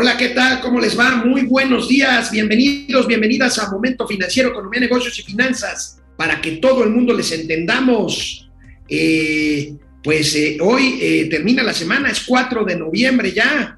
Hola, ¿qué tal? ¿Cómo les va? Muy buenos días. Bienvenidos, bienvenidas a Momento Financiero, Economía, Negocios y Finanzas, para que todo el mundo les entendamos. Eh, pues eh, hoy eh, termina la semana, es 4 de noviembre ya.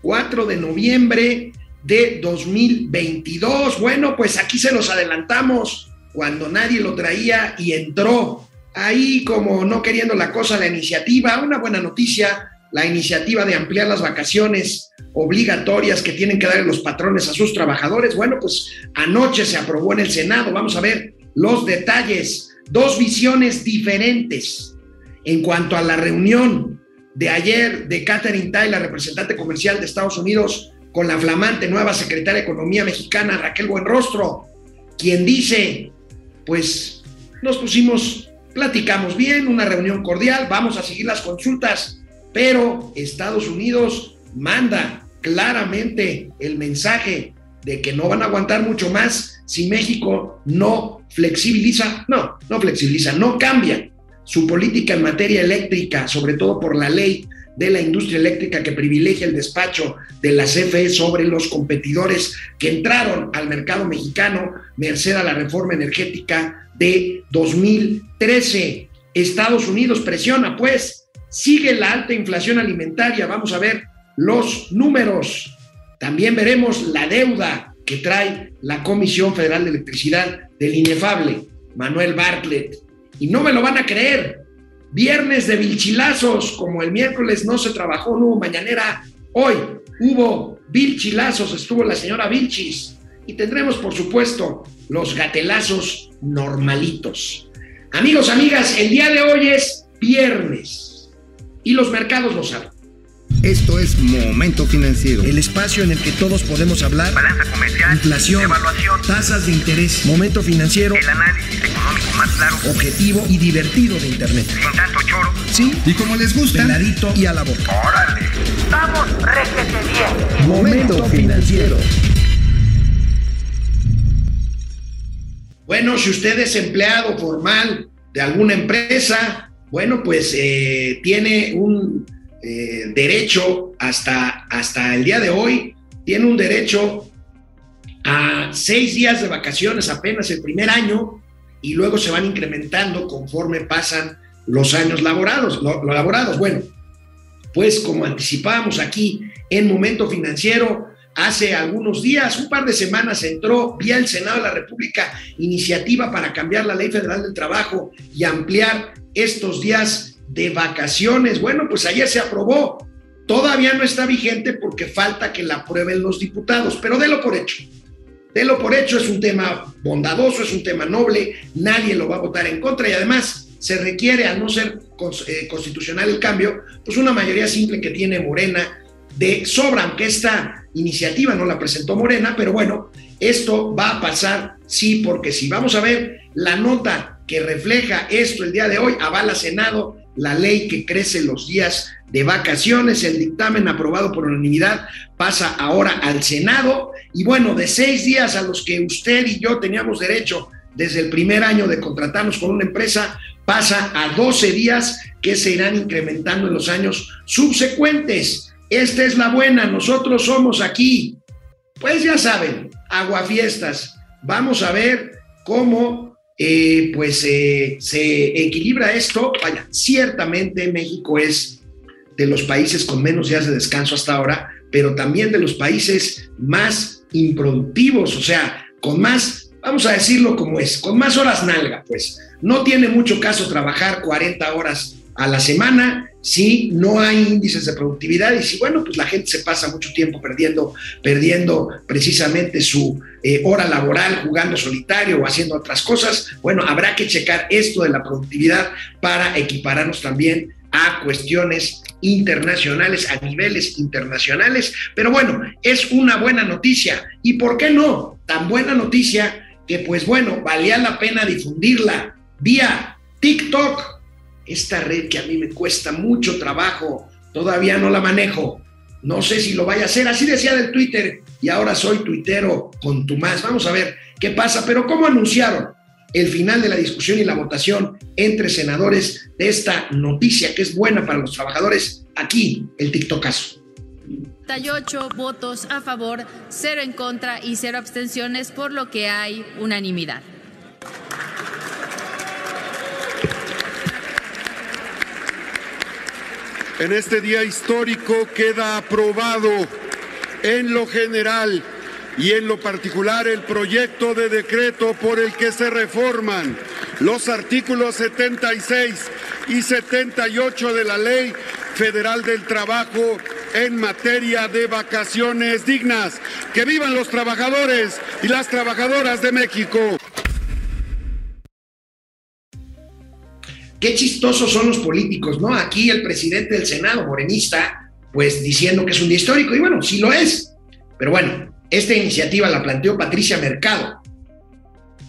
4 de noviembre de 2022. Bueno, pues aquí se los adelantamos cuando nadie lo traía y entró ahí como no queriendo la cosa la iniciativa. Una buena noticia, la iniciativa de ampliar las vacaciones obligatorias que tienen que dar los patrones a sus trabajadores. Bueno, pues anoche se aprobó en el Senado. Vamos a ver los detalles. Dos visiones diferentes en cuanto a la reunión de ayer de Catherine Tai, la representante comercial de Estados Unidos, con la flamante nueva secretaria de Economía mexicana, Raquel Buenrostro, quien dice, pues nos pusimos, platicamos bien, una reunión cordial, vamos a seguir las consultas, pero Estados Unidos manda claramente el mensaje de que no van a aguantar mucho más si México no flexibiliza, no, no flexibiliza, no cambia su política en materia eléctrica, sobre todo por la ley de la industria eléctrica que privilegia el despacho de la CFE sobre los competidores que entraron al mercado mexicano merced a la reforma energética de 2013. Estados Unidos presiona, pues, sigue la alta inflación alimentaria. Vamos a ver los números. También veremos la deuda que trae la Comisión Federal de Electricidad del inefable Manuel Bartlett. Y no me lo van a creer. Viernes de vilchilazos, como el miércoles no se trabajó, no hubo mañanera. Hoy hubo vilchilazos, estuvo la señora Vilchis. Y tendremos, por supuesto, los gatelazos normalitos. Amigos, amigas, el día de hoy es viernes. Y los mercados lo saben. Esto es Momento Financiero. El espacio en el que todos podemos hablar. Balanza comercial. Inflación. Evaluación. Tasas de interés. Momento Financiero. El análisis económico más claro. Objetivo y divertido de Internet. Sin tanto choro. Sí. Y como les gusta, Peladito y a la boca. Órale. Vamos, réjete bien. Momento Financiero. Bueno, si usted es empleado formal de alguna empresa, bueno, pues eh, tiene un eh, derecho hasta, hasta el día de hoy, tiene un derecho a seis días de vacaciones apenas el primer año y luego se van incrementando conforme pasan los años laborados. Lo, laborados. Bueno, pues como anticipábamos aquí en Momento Financiero, hace algunos días, un par de semanas, entró vía el Senado de la República iniciativa para cambiar la Ley Federal del Trabajo y ampliar estos días de vacaciones. Bueno, pues ayer se aprobó. Todavía no está vigente porque falta que la aprueben los diputados, pero délo por hecho. Délo por hecho, es un tema bondadoso, es un tema noble, nadie lo va a votar en contra y además se requiere, al no ser eh, constitucional el cambio, pues una mayoría simple que tiene Morena de sobra, aunque esta iniciativa no la presentó Morena, pero bueno, esto va a pasar sí, porque si vamos a ver la nota que refleja esto el día de hoy, avala Senado la ley que crece los días de vacaciones, el dictamen aprobado por unanimidad pasa ahora al Senado y bueno, de seis días a los que usted y yo teníamos derecho desde el primer año de contratarnos con una empresa, pasa a 12 días que se irán incrementando en los años subsecuentes. Esta es la buena, nosotros somos aquí. Pues ya saben, aguafiestas. Vamos a ver cómo eh, pues eh, se equilibra esto. Vaya, ciertamente México es de los países con menos días de descanso hasta ahora, pero también de los países más improductivos, o sea, con más, vamos a decirlo como es, con más horas nalga, pues. No tiene mucho caso trabajar 40 horas a la semana si no hay índices de productividad y si, bueno, pues la gente se pasa mucho tiempo perdiendo, perdiendo precisamente su eh, hora laboral jugando solitario o haciendo otras cosas, bueno, habrá que checar esto de la productividad para equipararnos también a cuestiones internacionales, a niveles internacionales. Pero bueno, es una buena noticia. ¿Y por qué no? Tan buena noticia que pues bueno, valía la pena difundirla vía TikTok, esta red que a mí me cuesta mucho trabajo, todavía no la manejo. No sé si lo vaya a hacer, así decía del Twitter, y ahora soy tuitero con tu más. Vamos a ver qué pasa, pero ¿cómo anunciaron el final de la discusión y la votación entre senadores de esta noticia que es buena para los trabajadores? Aquí, el TikTokazo. 38 votos a favor, 0 en contra y 0 abstenciones, por lo que hay unanimidad. En este día histórico queda aprobado en lo general y en lo particular el proyecto de decreto por el que se reforman los artículos 76 y 78 de la Ley Federal del Trabajo en materia de vacaciones dignas. Que vivan los trabajadores y las trabajadoras de México. Qué chistosos son los políticos, ¿no? Aquí el presidente del Senado, morenista, pues diciendo que es un día histórico, y bueno, sí lo es. Pero bueno, esta iniciativa la planteó Patricia Mercado,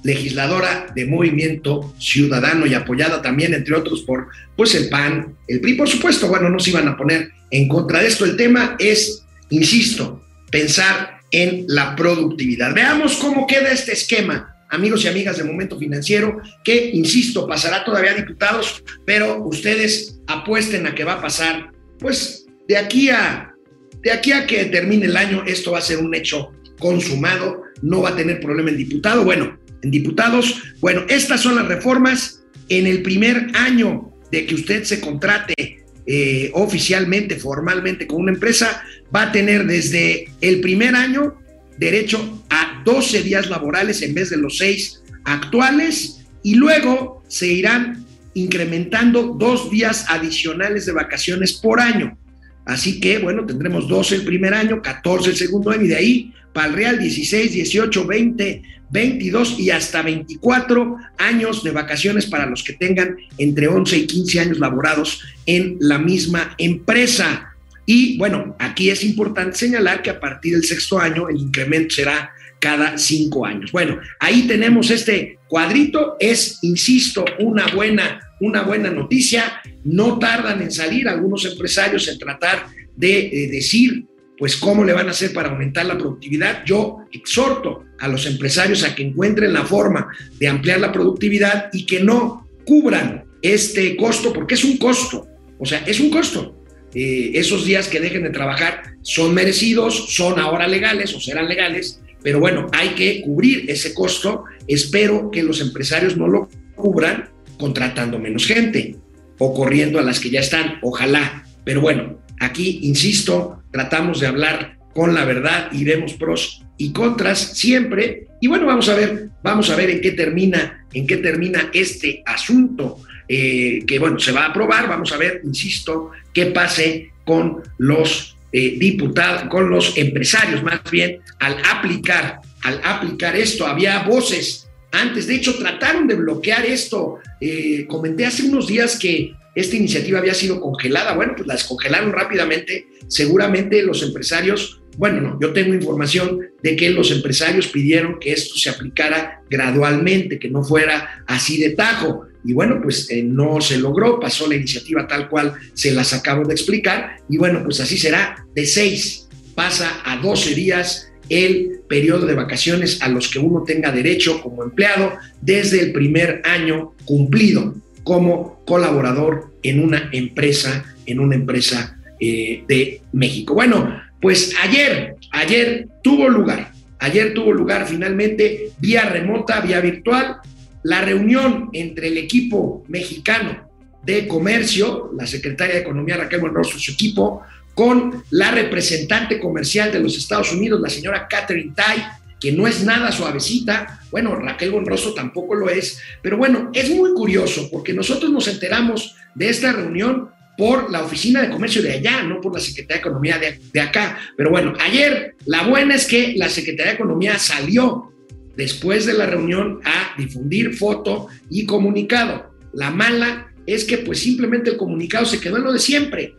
legisladora de Movimiento Ciudadano y apoyada también, entre otros, por pues el PAN, el PRI, por supuesto, bueno, no se iban a poner en contra de esto. El tema es, insisto, pensar en la productividad. Veamos cómo queda este esquema amigos y amigas de Momento Financiero, que, insisto, pasará todavía a diputados, pero ustedes apuesten a que va a pasar, pues de aquí a, de aquí a que termine el año, esto va a ser un hecho consumado, no va a tener problema el diputado. Bueno, en diputados, bueno, estas son las reformas en el primer año de que usted se contrate eh, oficialmente, formalmente con una empresa, va a tener desde el primer año derecho a 12 días laborales en vez de los 6 actuales y luego se irán incrementando dos días adicionales de vacaciones por año. Así que, bueno, tendremos 12 el primer año, 14 el segundo año y de ahí para el Real 16, 18, 20, 22 y hasta 24 años de vacaciones para los que tengan entre 11 y 15 años laborados en la misma empresa. Y bueno, aquí es importante señalar que a partir del sexto año el incremento será cada cinco años. Bueno, ahí tenemos este cuadrito, es, insisto, una buena, una buena noticia. No tardan en salir algunos empresarios en tratar de eh, decir, pues, cómo le van a hacer para aumentar la productividad. Yo exhorto a los empresarios a que encuentren la forma de ampliar la productividad y que no cubran este costo, porque es un costo, o sea, es un costo. Eh, esos días que dejen de trabajar son merecidos, son ahora legales o serán legales, pero bueno, hay que cubrir ese costo. Espero que los empresarios no lo cubran contratando menos gente o corriendo a las que ya están, ojalá. Pero bueno, aquí, insisto, tratamos de hablar con la verdad y vemos pros y contras siempre. Y bueno, vamos a ver, vamos a ver en qué termina, en qué termina este asunto. Eh, que bueno, se va a aprobar, vamos a ver, insisto, qué pase con los eh, diputados, con los empresarios más bien, al aplicar, al aplicar esto, había voces antes, de hecho, trataron de bloquear esto. Eh, comenté hace unos días que esta iniciativa había sido congelada. Bueno, pues la descongelaron rápidamente. Seguramente los empresarios, bueno, no, yo tengo información de que los empresarios pidieron que esto se aplicara gradualmente, que no fuera así de tajo. Y bueno, pues eh, no se logró, pasó la iniciativa tal cual se las acabo de explicar. Y bueno, pues así será, de seis. Pasa a 12 días el periodo de vacaciones a los que uno tenga derecho como empleado desde el primer año cumplido como colaborador en una empresa, en una empresa eh, de México. Bueno, pues ayer, ayer tuvo lugar, ayer tuvo lugar finalmente vía remota, vía virtual, la reunión entre el equipo mexicano de comercio, la secretaria de Economía Raquel Buenrostro y su equipo, con la representante comercial de los Estados Unidos, la señora Catherine Tai, que no es nada suavecita. Bueno, Raquel Buenrostro tampoco lo es, pero bueno, es muy curioso porque nosotros nos enteramos de esta reunión por la oficina de comercio de allá, no por la Secretaría de Economía de, de acá. Pero bueno, ayer la buena es que la Secretaría de Economía salió después de la reunión a difundir foto y comunicado. La mala es que pues simplemente el comunicado se quedó en lo de siempre.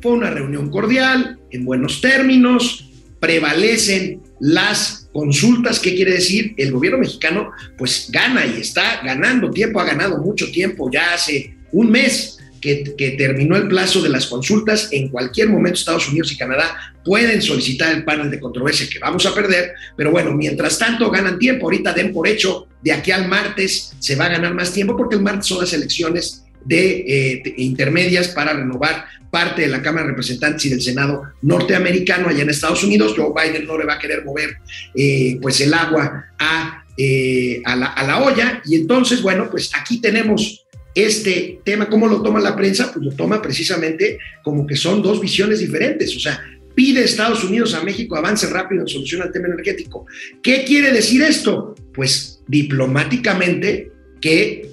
Fue una reunión cordial, en buenos términos, prevalecen las consultas. ¿Qué quiere decir? El gobierno mexicano pues gana y está ganando tiempo, ha ganado mucho tiempo, ya hace un mes que, terminó el plazo de las consultas, en cualquier momento Estados Unidos y Canadá pueden solicitar el panel de controversia que vamos a perder, pero bueno, mientras tanto ganan tiempo, ahorita den por hecho, de aquí al martes se va a ganar más tiempo porque el martes son las elecciones de, eh, de intermedias para renovar parte de la Cámara de Representantes y del Senado norteamericano allá en Estados Unidos. Joe Biden no le va a querer mover eh, pues el agua a, eh, a, la, a la olla. Y entonces, bueno, pues aquí tenemos este tema, ¿cómo lo toma la prensa? Pues lo toma precisamente como que son dos visiones diferentes. O sea, pide Estados Unidos a México avance rápido en solución al tema energético. ¿Qué quiere decir esto? Pues diplomáticamente que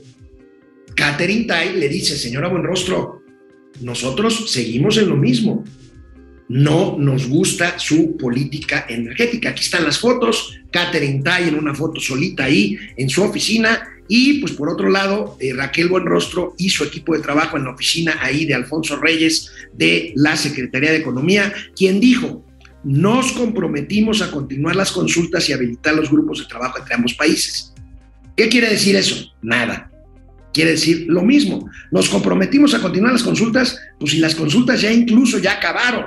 Catherine Tai le dice, señora Buenrostro, nosotros seguimos en lo mismo. No nos gusta su política energética. Aquí están las fotos. Catherine Tai en una foto solita ahí en su oficina. Y pues por otro lado, eh, Raquel Buenrostro y su equipo de trabajo en la oficina ahí de Alfonso Reyes de la Secretaría de Economía, quien dijo, nos comprometimos a continuar las consultas y habilitar los grupos de trabajo entre ambos países. ¿Qué quiere decir eso? Nada quiere decir lo mismo. Nos comprometimos a continuar las consultas, pues si las consultas ya incluso ya acabaron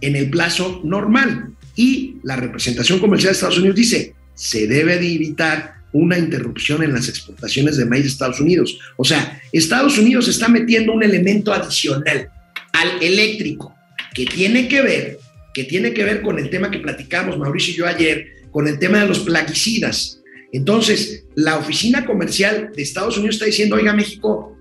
en el plazo normal. Y la representación comercial de Estados Unidos dice, se debe de evitar una interrupción en las exportaciones de maíz de Estados Unidos. O sea, Estados Unidos está metiendo un elemento adicional al eléctrico que tiene que ver, que tiene que ver con el tema que platicamos Mauricio y yo ayer, con el tema de los plaguicidas. Entonces, la oficina comercial de Estados Unidos está diciendo, oiga México,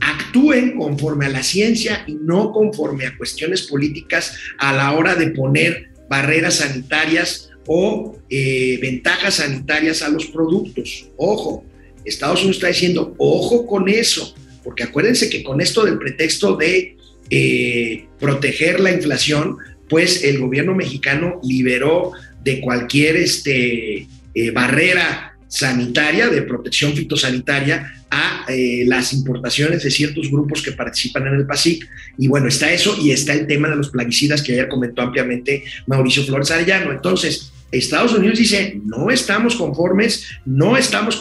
actúen conforme a la ciencia y no conforme a cuestiones políticas a la hora de poner barreras sanitarias o eh, ventajas sanitarias a los productos. Ojo, Estados Unidos está diciendo, ojo con eso, porque acuérdense que con esto del pretexto de eh, proteger la inflación, pues el gobierno mexicano liberó de cualquier este, eh, barrera sanitaria, de protección fitosanitaria, a eh, las importaciones de ciertos grupos que participan en el PASIC. Y bueno, está eso y está el tema de los plaguicidas que ayer comentó ampliamente Mauricio Flores Arellano. Entonces, Estados Unidos dice, no estamos conformes, no estamos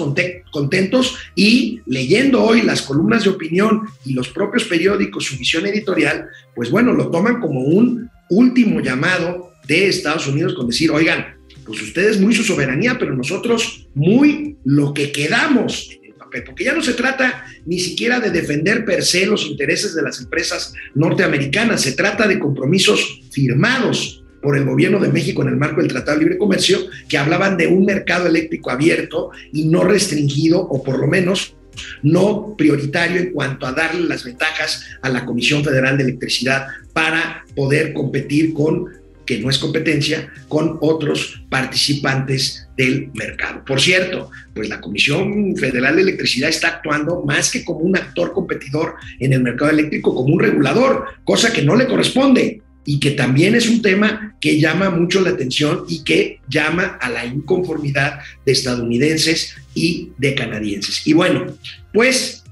contentos y leyendo hoy las columnas de opinión y los propios periódicos, su visión editorial, pues bueno, lo toman como un último llamado de Estados Unidos con decir, oigan, pues ustedes muy su soberanía, pero nosotros muy lo que quedamos en el papel, porque ya no se trata ni siquiera de defender per se los intereses de las empresas norteamericanas, se trata de compromisos firmados por el gobierno de México en el marco del Tratado de Libre Comercio, que hablaban de un mercado eléctrico abierto y no restringido, o por lo menos no prioritario en cuanto a darle las ventajas a la Comisión Federal de Electricidad para poder competir con que no es competencia, con otros participantes del mercado. Por cierto, pues la Comisión Federal de Electricidad está actuando más que como un actor competidor en el mercado eléctrico, como un regulador, cosa que no le corresponde y que también es un tema que llama mucho la atención y que llama a la inconformidad de estadounidenses y de canadienses. Y bueno, pues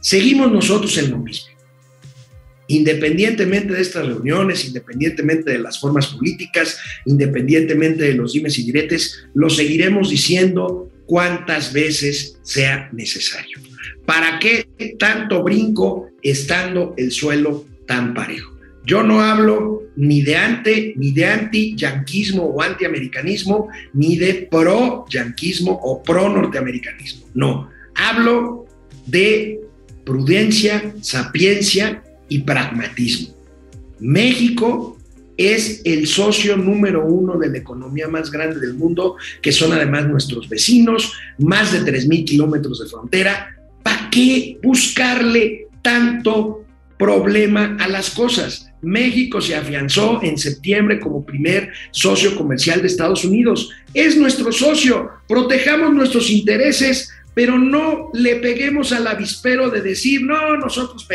seguimos nosotros en lo mismo independientemente de estas reuniones, independientemente de las formas políticas, independientemente de los dimes y diretes, lo seguiremos diciendo cuantas veces sea necesario. ¿Para qué tanto brinco estando el suelo tan parejo? Yo no hablo ni de ante, ni de anti-yanquismo o anti-americanismo, ni de pro-yanquismo o pro-norteamericanismo. No, hablo de prudencia, sapiencia y pragmatismo. México es el socio número uno de la economía más grande del mundo, que son además nuestros vecinos, más de 3.000 kilómetros de frontera. ¿Para qué buscarle tanto problema a las cosas? México se afianzó en septiembre como primer socio comercial de Estados Unidos. Es nuestro socio. Protejamos nuestros intereses pero no le peguemos al avispero de decir, no, nosotros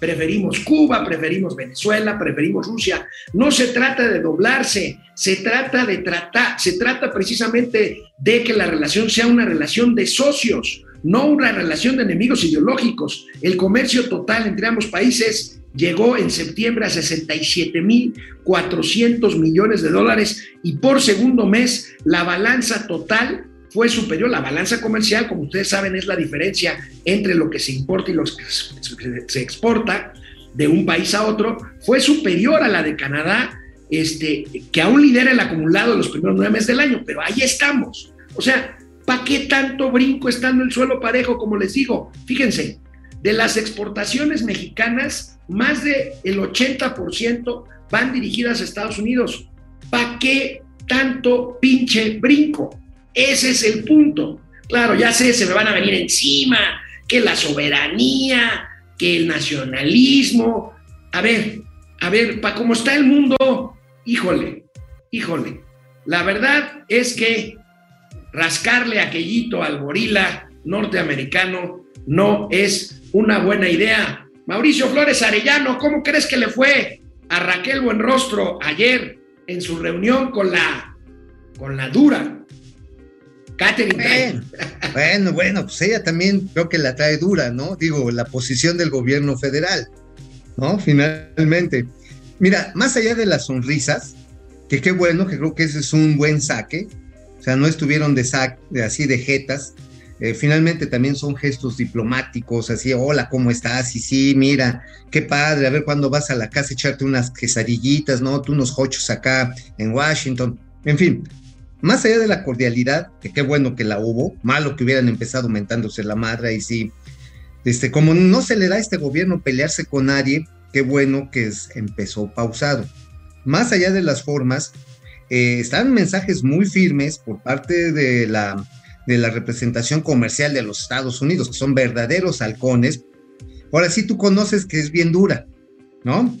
preferimos Cuba, preferimos Venezuela, preferimos Rusia. No se trata de doblarse, se trata de tratar, se trata precisamente de que la relación sea una relación de socios, no una relación de enemigos ideológicos. El comercio total entre ambos países llegó en septiembre a 67.400 millones de dólares y por segundo mes la balanza total fue superior. La balanza comercial, como ustedes saben, es la diferencia entre lo que se importa y lo que se exporta de un país a otro, fue superior a la de Canadá, este, que aún lidera el acumulado de los primeros nueve meses del año, pero ahí estamos. O sea, ¿para qué tanto brinco estando el suelo parejo, como les digo? Fíjense, De las exportaciones mexicanas, más del 80% van dirigidas a Estados Unidos. ¿Para qué tanto pinche brinco? Ese es el punto. Claro, ya sé, se me van a venir encima, que la soberanía, que el nacionalismo. A ver, a ver, para cómo está el mundo, híjole, híjole. La verdad es que rascarle aquellito al gorila norteamericano no es una buena idea. Mauricio Flores Arellano, ¿cómo crees que le fue a Raquel Buenrostro ayer en su reunión con la, con la dura? Catherine. Bueno, bueno, bueno, pues ella también creo que la trae dura, ¿no? Digo, la posición del gobierno federal, ¿no? Finalmente. Mira, más allá de las sonrisas, que qué bueno, que creo que ese es un buen saque, o sea, no estuvieron de, sac, de así de jetas, eh, finalmente también son gestos diplomáticos, así, hola, ¿cómo estás? Y sí, mira, qué padre, a ver cuándo vas a la casa echarte unas quesadillitas, ¿no? Tú unos hochos acá en Washington, en fin. Más allá de la cordialidad, que qué bueno que la hubo, malo que hubieran empezado aumentándose la madre y sí, este, como no se le da a este gobierno pelearse con nadie, qué bueno que es, empezó pausado. Más allá de las formas, eh, están mensajes muy firmes por parte de la de la representación comercial de los Estados Unidos, que son verdaderos halcones. Ahora sí tú conoces que es bien dura, ¿no?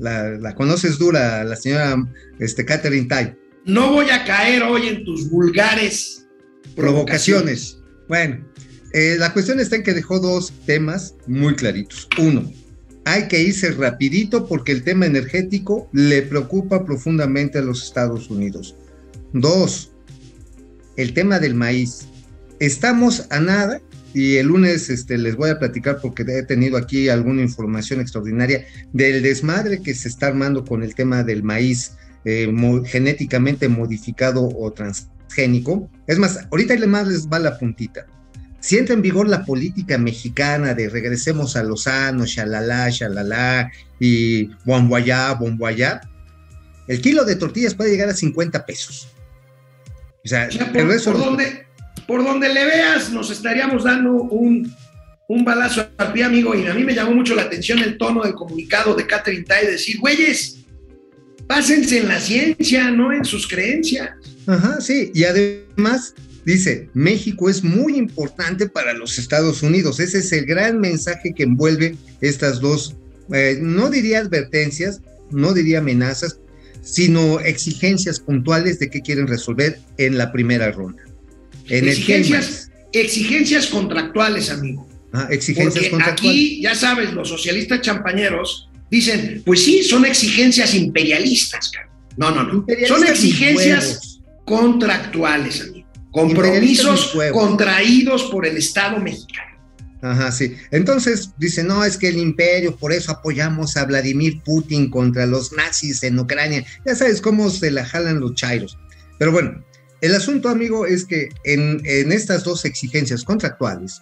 La, conoces dura, la señora este, Catherine Tai. No voy a caer hoy en tus vulgares provocaciones. Bueno, eh, la cuestión está en que dejó dos temas muy claritos. Uno, hay que irse rapidito porque el tema energético le preocupa profundamente a los Estados Unidos. Dos, el tema del maíz. Estamos a nada y el lunes este, les voy a platicar porque he tenido aquí alguna información extraordinaria del desmadre que se está armando con el tema del maíz eh, genéticamente modificado o transgénico. Es más, ahorita más les va la puntita. Si entra en vigor la política mexicana de regresemos a Lozano, shalala, shalala y bomboyá, bomboyá, el kilo de tortillas puede llegar a 50 pesos. O sea, por, donde, por donde le veas, nos estaríamos dando un, un balazo al pie, amigo. Y a mí me llamó mucho la atención el tono del comunicado de Catherine Tai, decir, güeyes, pásense en la ciencia, no en sus creencias. Ajá, sí. Y además dice, México es muy importante para los Estados Unidos. Ese es el gran mensaje que envuelve estas dos, eh, no diría advertencias, no diría amenazas, sino exigencias puntuales de qué quieren resolver en la primera ronda. exigencias, exigencias contractuales, amigo. Ah, exigencias Porque Aquí, ya sabes, los socialistas champañeros dicen, pues sí, son exigencias imperialistas. No, no, no. Son exigencias contractuales, amigo. Compromisos contraídos por el Estado mexicano. Ajá, sí. Entonces dice, no, es que el imperio, por eso apoyamos a Vladimir Putin contra los nazis en Ucrania. Ya sabes cómo se la jalan los chairos. Pero bueno, el asunto, amigo, es que en, en estas dos exigencias contractuales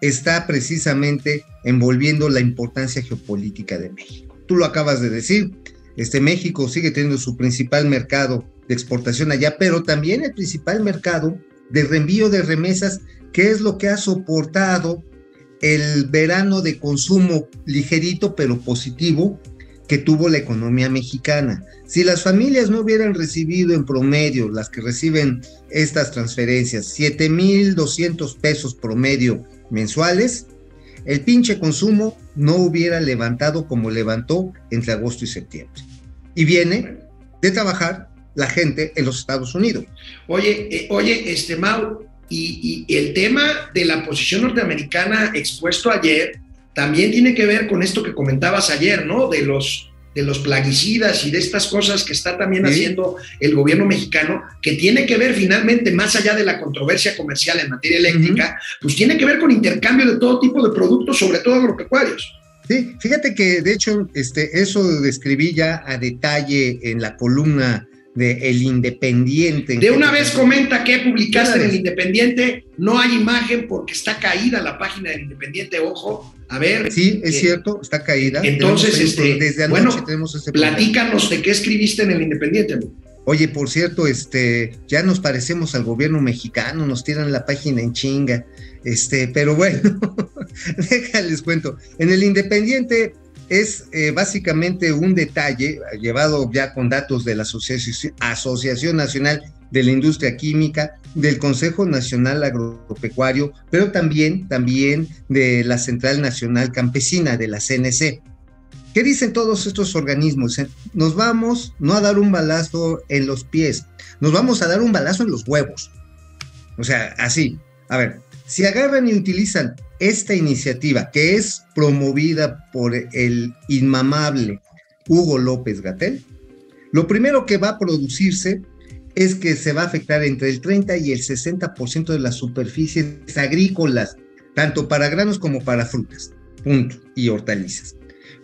está precisamente envolviendo la importancia geopolítica de México. Tú lo acabas de decir, este México sigue teniendo su principal mercado de exportación allá, pero también el principal mercado de reenvío de remesas ¿Qué es lo que ha soportado el verano de consumo ligerito pero positivo que tuvo la economía mexicana? Si las familias no hubieran recibido en promedio, las que reciben estas transferencias, 7.200 pesos promedio mensuales, el pinche consumo no hubiera levantado como levantó entre agosto y septiembre. Y viene de trabajar la gente en los Estados Unidos. Oye, eh, oye, este Mau, y, el tema de la posición norteamericana expuesto ayer también tiene que ver con esto que comentabas ayer, ¿no? De los, de los plaguicidas y de estas cosas que está también haciendo el gobierno mexicano, que tiene que ver finalmente, más allá de la controversia comercial en materia eléctrica, pues tiene que ver con intercambio de todo tipo de productos, sobre todo agropecuarios. Sí, fíjate que de hecho este, eso describí ya a detalle en la columna de El Independiente. De una vez comenta que publicaste en El Independiente, no hay imagen porque está caída la página del Independiente, ojo, a ver. Sí, es cierto, está caída. Entonces, este, desde anoche tenemos ese platícanos de qué escribiste en El Independiente. Oye, por cierto, este, ya nos parecemos al gobierno mexicano, nos tiran la página en chinga. Este, pero bueno, déjales cuento. En el Independiente es eh, básicamente un detalle llevado ya con datos de la Asociación, Nacional de la Industria Química, del Consejo Nacional Agropecuario, pero también, también de la Central Nacional Campesina, de la CNC. ¿Qué dicen todos estos organismos? Nos vamos no a dar un balazo en los pies, nos vamos a dar un balazo en los huevos. O sea, así. A ver, si agarran y utilizan esta iniciativa que es promovida por el inmamable Hugo López Gatel, lo primero que va a producirse es que se va a afectar entre el 30 y el 60% de las superficies agrícolas, tanto para granos como para frutas, punto, y hortalizas.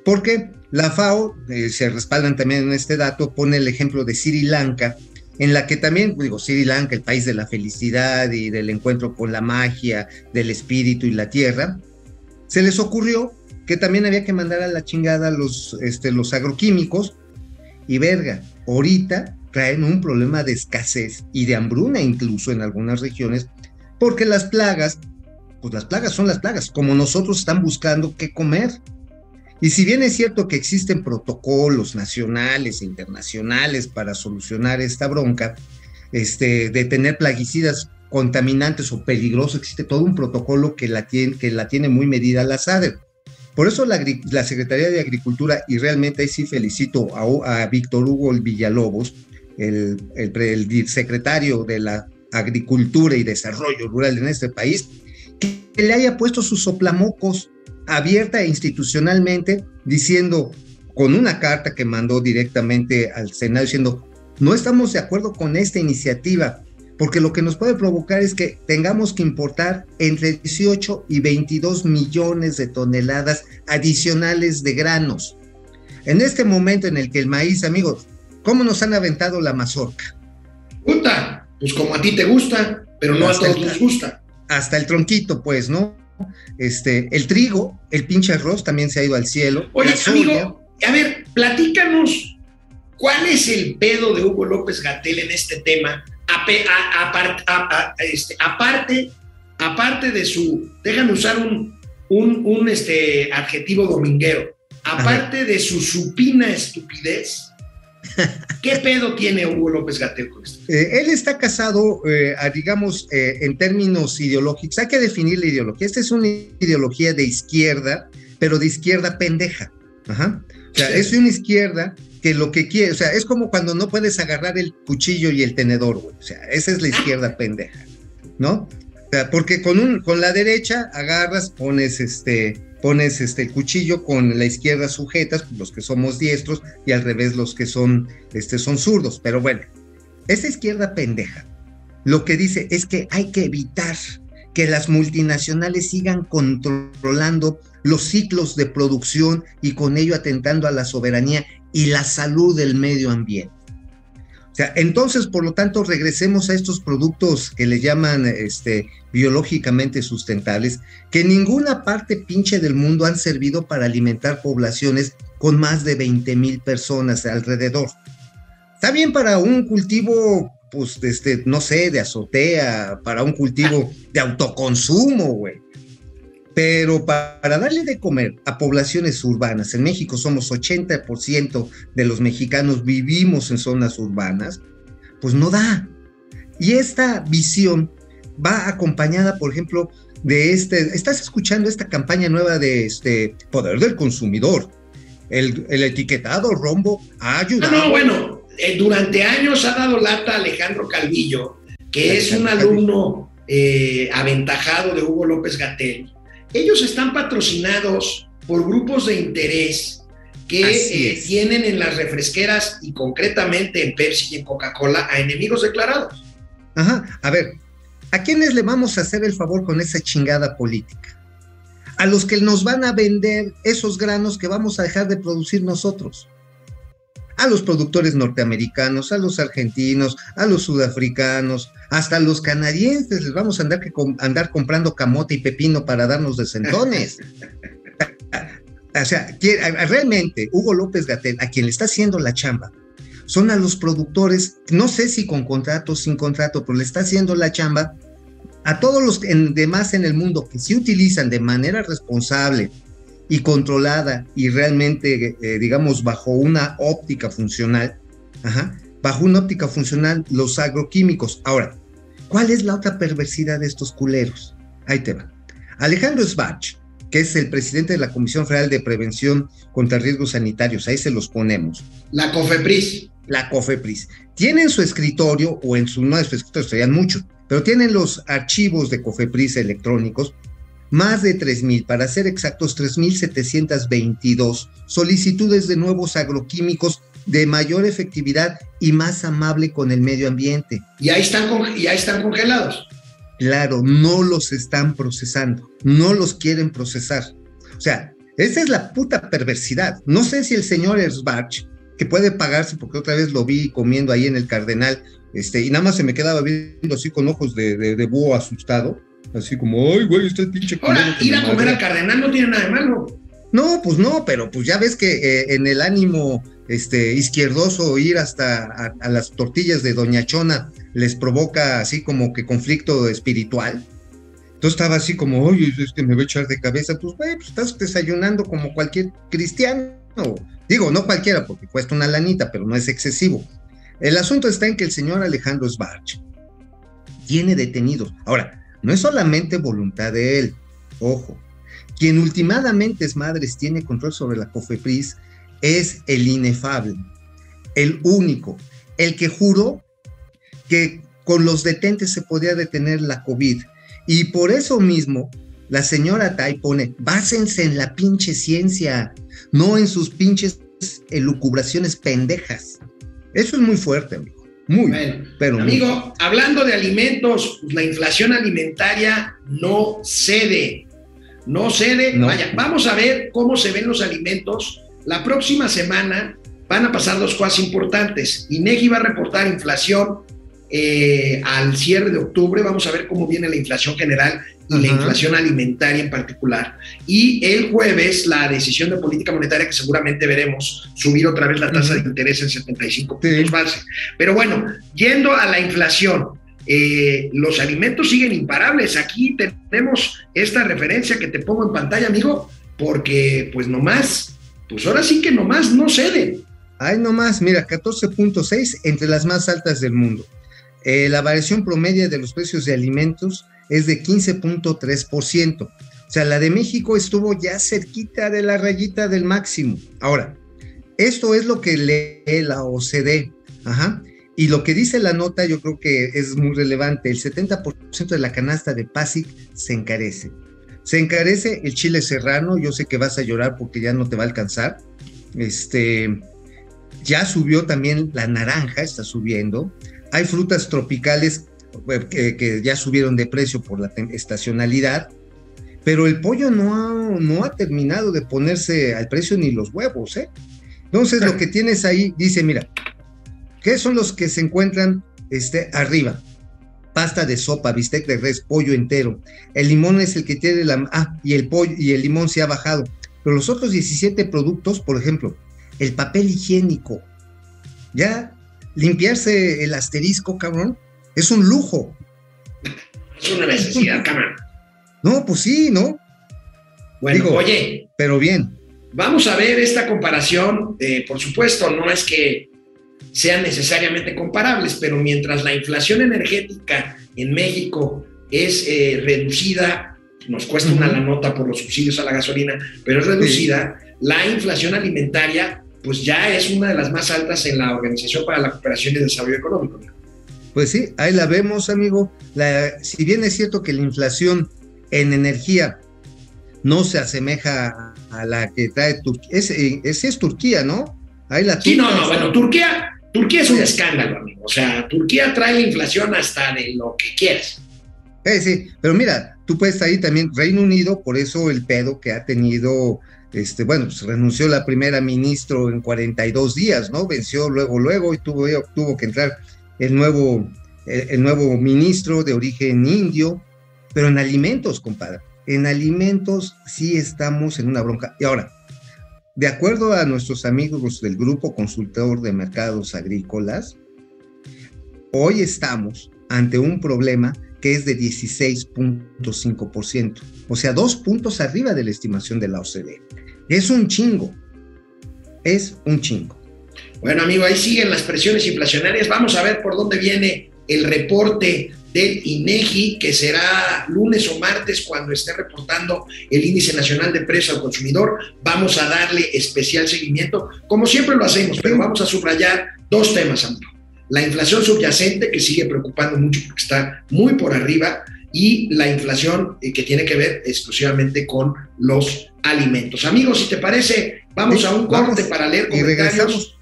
Porque la FAO, eh, se respaldan también en este dato, pone el ejemplo de Sri Lanka, en la que también, digo, Sri Lanka, el país de la felicidad y del encuentro con la magia, del espíritu y la tierra, se les ocurrió que también había que mandar a la chingada los, este, los agroquímicos y verga, ahorita traen un problema de escasez y de hambruna incluso en algunas regiones, porque las plagas, pues las plagas son las plagas, como nosotros están buscando qué comer. Y si bien es cierto que existen protocolos nacionales e internacionales para solucionar esta bronca, este, de tener plaguicidas contaminantes o peligrosos, existe todo un protocolo que la tiene, que la tiene muy medida la SADER. Por eso la, Secretaría de Agricultura, y realmente ahí sí felicito a, a Víctor Hugo Villalobos, el, el, secretario de la Agricultura y Desarrollo Rural en este país, que le haya puesto sus soplamocos abierta e institucionalmente diciendo con una carta que mandó directamente al Senado diciendo no estamos de acuerdo con esta iniciativa porque lo que nos puede provocar es que tengamos que importar entre 18 y 22 millones de toneladas adicionales de granos. En este momento en el que el maíz, amigos, ¿Cómo nos han aventado la mazorca? Puta, pues como a ti te gusta, pero no a todos les gusta. Hasta el tronquito, pues, ¿no? Este, el trigo, el pinche arroz también se ha ido al cielo. Oye, amigo, a ver, platícanos, ¿cuál es el pedo de Hugo López Gatel en este tema? Este, aparte, aparte de su, déjame usar un, un, este, adjetivo dominguero, aparte de su supina estupidez, ¿Qué pedo tiene Hugo López Gatel con esto? Eh, él está casado, eh, digamos, eh, en términos ideológicos. Hay que definir la ideología. Esta es una ideología de izquierda, pero de izquierda pendeja. Ajá. O sea, es una izquierda que lo que quiere, o sea, es como cuando no puedes agarrar el cuchillo y el tenedor, güey. O sea, esa es la izquierda pendeja, ¿no? O sea, porque con, un, con la derecha agarras, pones este pones este, el cuchillo con la izquierda sujetas, los que somos diestros, y al revés los que son, este, son zurdos. Pero bueno, esa izquierda pendeja lo que dice es que hay que evitar que las multinacionales sigan controlando los ciclos de producción y con ello atentando a la soberanía y la salud del medio ambiente. Entonces, por lo tanto, regresemos a estos productos que le llaman este, biológicamente sustentables, que en ninguna parte pinche del mundo han servido para alimentar poblaciones con más de 20 mil personas alrededor. Está bien para un cultivo, pues, este, no sé, de azotea, para un cultivo de autoconsumo, güey. Pero para darle de comer a poblaciones urbanas, en México somos 80% de los mexicanos vivimos en zonas urbanas, pues no da. Y esta visión va acompañada, por ejemplo, de este, estás escuchando esta campaña nueva de este poder del consumidor. El, etiquetado rombo ha ayudado. No, no, bueno, eh, durante años ha dado lata Alejandro Calvillo, que es un alumno eh, aventajado de Hugo López Gatel, ellos están patrocinados por grupos de interés que eh, tienen en las refresqueras y concretamente en Pepsi y en Coca-Cola a enemigos declarados. Ajá, a ver, ¿a quiénes le vamos a hacer el favor con esa chingada política? A los que nos van a vender esos granos que vamos a dejar de producir nosotros a los productores norteamericanos, a los argentinos, a los sudafricanos, hasta a los canadienses les vamos a andar, que andar comprando camote y pepino para darnos de sentones. o sea, realmente Hugo López Gatel, a quien le está haciendo la chamba, son a los productores, no sé si con contrato o sin contrato, pero le está haciendo la chamba a todos los demás en el mundo que sí utilizan de manera responsable y controlada y realmente, eh, digamos, bajo una óptica funcional, bajo una óptica funcional los agroquímicos. Ahora, ¿cuál es la otra perversidad de estos culeros? Ahí te va. Alejandro Svach, que es el presidente de la Comisión Federal de Prevención contra Riesgos Sanitarios, ahí se los ponemos. La COFEPRIS. La COFEPRIS. Tiene en su escritorio, o en su, no de su escritorio, serían muchos, pero tienen los archivos de COFEPRIS electrónicos, más de 3.000, para ser exactos, 3.722 solicitudes de nuevos agroquímicos de mayor efectividad y más amable con el medio ambiente. Y ahí están, y ahí están congelados. Claro, no los están procesando, no los quieren procesar. O sea, esa es la puta perversidad. No sé si el señor Erzbach, que puede pagarse, porque otra vez lo vi comiendo ahí en el Cardenal, este, y nada más se me quedaba viendo así con ojos de, de, búho asustado, así como, ay, güey, este pinche. Ahora, ir a comer al Cardenal no tiene nada de malo. No, pues no, pero pues ya ves que eh, en el ánimo este, izquierdoso ir hasta a, las tortillas de Doña Chona les provoca así como que conflicto espiritual. Entonces estaba así como, oye, es que me voy a echar de cabeza. Pues, güey, pues estás desayunando como cualquier cristiano. Digo, no cualquiera, porque cuesta una lanita, pero no es excesivo. El asunto está en que el señor Alejandro Sbarch tiene detenidos. Ahora, no es solamente voluntad de él, ojo. Quien últimamente es madres tiene control sobre la COFEPRIS es el inefable, el único, el que juró que con los detentes se podía detener la COVID. Y por eso mismo, la señora Tai pone, básense en la pinche ciencia, no en sus pinches elucubraciones pendejas. Eso es muy fuerte, amigo. Muy, bueno, pero amigo, hablando de alimentos, pues, la inflación alimentaria no cede, no cede. Vaya, vamos a ver cómo se ven los alimentos la próxima semana van a pasar dos cosas importantes. INEGI va a reportar inflación eh, al cierre de octubre. Vamos a ver cómo viene la inflación general y la inflación alimentaria en particular. Y el jueves, la decisión de política monetaria que seguramente veremos subir otra vez la tasa de interés en 75 puntos base. Pero bueno, yendo a la inflación, eh, los alimentos siguen imparables. Aquí tenemos esta referencia que te pongo en pantalla, amigo, porque pues nomás pues ahora sí que nomás no ceden. Ay, nomás, mira, 14.6 entre las más altas del mundo. Eh, la variación promedio de los precios de alimentos es de 15.3%. O sea, la de México estuvo ya cerquita de la rayita del máximo. Ahora, esto es lo que lee la OCDE. Ajá. Y lo que dice la nota yo creo que es muy relevante. El 70% de la canasta de PASIC se encarece. Se encarece el chile serrano, yo sé que vas a llorar porque ya no te va a alcanzar. Este, ya subió también la naranja, está subiendo. Hay frutas tropicales eh, que, ya subieron de precio por la estacionalidad, pero el pollo no ha, no ha terminado de ponerse al precio ni los huevos, ¿eh? Entonces lo que tienes ahí dice, mira, ¿qué son los que se encuentran este, arriba? pasta de sopa, bistec de res, pollo entero. El limón es el que tiene la... Ah, y el pollo y el limón se ha bajado. Pero los otros 17 productos, por ejemplo, el papel higiénico, ya limpiarse el asterisco, cabrón, es un lujo. Es una necesidad, cabrón. No, pues sí, ¿no? Bueno, oye. Pero bien. Vamos a ver esta comparación. Eh, por supuesto, no es que sean necesariamente comparables, pero mientras la inflación energética en México es eh, reducida, nos cuesta una la nota por los subsidios a la gasolina, pero es reducida, la inflación alimentaria pues ya es una de las más altas en la Organización para la Cooperación y Desarrollo Económico. Pues sí, ahí la vemos, amigo. si bien es cierto que la inflación en energía no se asemeja a la que trae Turquía, ese es Turquía, ¿no? Ahí la sí, no, no, bueno, Turquía, Turquía es un escándalo, amigo. O sea, Turquía trae la inflación hasta de lo que quieras. Eh, sí, pero mira, tú puedes ahí también, Reino Unido, por eso el pedo que ha tenido, este, bueno, pues renunció la primera ministro en 42 días, ¿no? Venció luego, luego y tuvo, tuvo que entrar el nuevo, el nuevo ministro de origen indio, pero en alimentos, compadre. En alimentos sí estamos en una bronca. Y ahora, de acuerdo a nuestros amigos del Grupo Consultor de Mercados Agrícolas, hoy estamos ante un problema que es de 16.5%, o sea, dos puntos arriba de la estimación de la OCDE. Es un chingo, es un chingo. Bueno, amigo, ahí siguen las presiones inflacionarias. Vamos a ver por dónde viene el reporte del INEGI, que será lunes o martes cuando esté reportando el índice nacional de precios al consumidor. Vamos a darle especial seguimiento, como siempre lo hacemos, pero vamos a subrayar dos temas, amigo. La inflación subyacente, que sigue preocupando mucho porque está muy por arriba, y la inflación eh, que tiene que ver exclusivamente con los alimentos. Amigos, si te parece, vamos a un corte para leer comentarios. Y regresamos.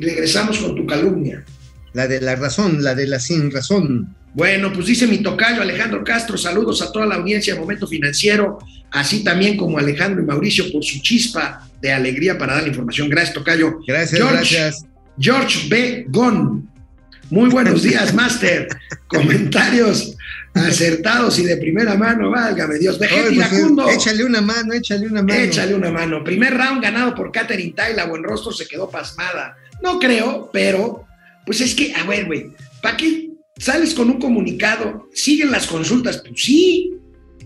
Regresamos con tu calumnia. La de la razón, la de la sin razón. Bueno, pues dice mi tocayo Alejandro Castro, saludos a toda la audiencia de Momento Financiero, así también como Alejandro y Mauricio por su chispa de alegría para dar la información. Gracias, tocayo. Gracias, gracias. George B. Gon. Muy buenos días, Master. Comentarios acertados y de primera mano, válgame Dios. Vegeta pues, Échale una mano, échale una mano. Échale una mano. Primer round ganado por Catherine Tyler, buen rostro se quedó pasmada. No creo, pero pues es que, a ver, güey, ¿para qué sales con un comunicado? ¿Siguen las consultas? Pues sí.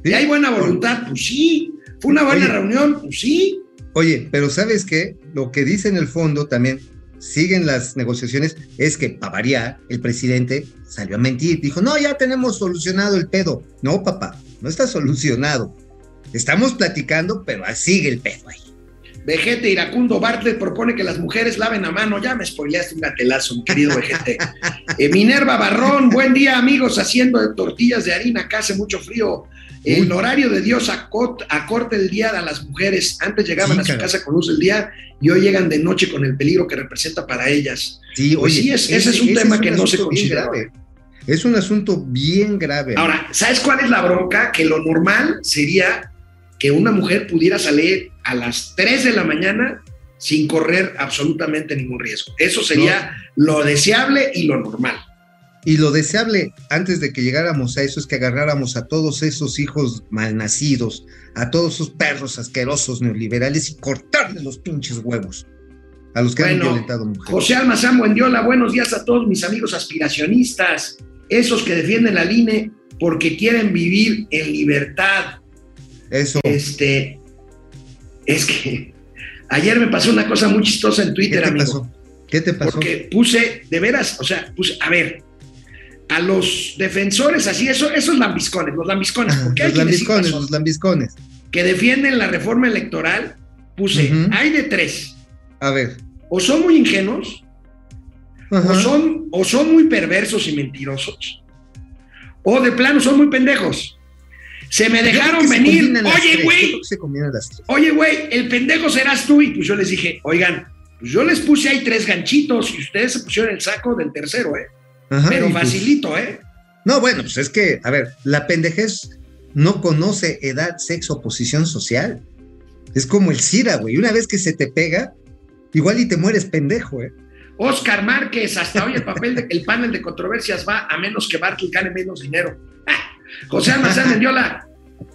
¿Y hay buena voluntad? Pues sí. ¿Fue una buena reunión? Pues sí. Oye, pero ¿sabes qué? Lo que dice en el fondo también, siguen las negociaciones, es que para variar, el presidente salió a mentir. Dijo, no, ya tenemos solucionado el pedo. No, papá, no está solucionado. Estamos platicando, pero sigue el pedo ahí. Vejete Iracundo Bartlett propone que las mujeres laven a mano. Ya me spoileaste un gatelazo, mi querido Vejete. Eh, Minerva Barrón, buen día, amigos, haciendo tortillas de harina. Acá hace mucho frío. El horario de Dios acorta el día a las mujeres. Antes llegaban a su casa con luz del día y hoy llegan de noche con el peligro que representa para ellas. Sí, pues oye, ese, es un tema que no se considera. Es un asunto bien grave. Ahora, ¿sabes cuál es la bronca? Que lo normal sería que una mujer pudiera salir a las 3 de la mañana sin correr absolutamente ningún riesgo. Eso sería lo deseable y lo normal. Y lo deseable antes de que llegáramos a eso es que agarráramos a todos esos hijos malnacidos, a todos esos perros asquerosos neoliberales y cortarles los pinches huevos a los que han violentado mujeres. José Almazán Buendiola, buenos días a todos mis amigos aspiracionistas, esos que defienden la línea porque quieren vivir en libertad. Eso. Este, es que ayer me pasó una cosa muy chistosa en Twitter, ¿Qué te amigo. Pasó? ¿Qué te pasó? Porque puse, de veras, o sea, puse, a ver, a los defensores así, eso, esos lambiscones, los lambiscones, porque hay los lambiscones, los lambiscones. Que defienden la reforma electoral, puse, hay de tres. A ver. O son muy ingenuos, o son, o son muy perversos y mentirosos, o de plano son muy pendejos. Se me dejaron venir. Oye, güey. Oye, güey, el pendejo serás tú. Y pues yo les dije, oigan, pues yo les puse ahí tres ganchitos y ustedes se pusieron el saco del tercero, ¿eh? Pero pues facilito, ¿eh? No, bueno, pues es que, a ver, la pendejez no conoce edad, sexo, posición social. Es como el SIDA, güey. Una vez que se te pega, igual y te mueres pendejo, ¿eh? Oscar Márquez, hasta hoy el papel de, el panel de controversias va a menos que Barkley gane menos dinero. José Almazán Mendiola,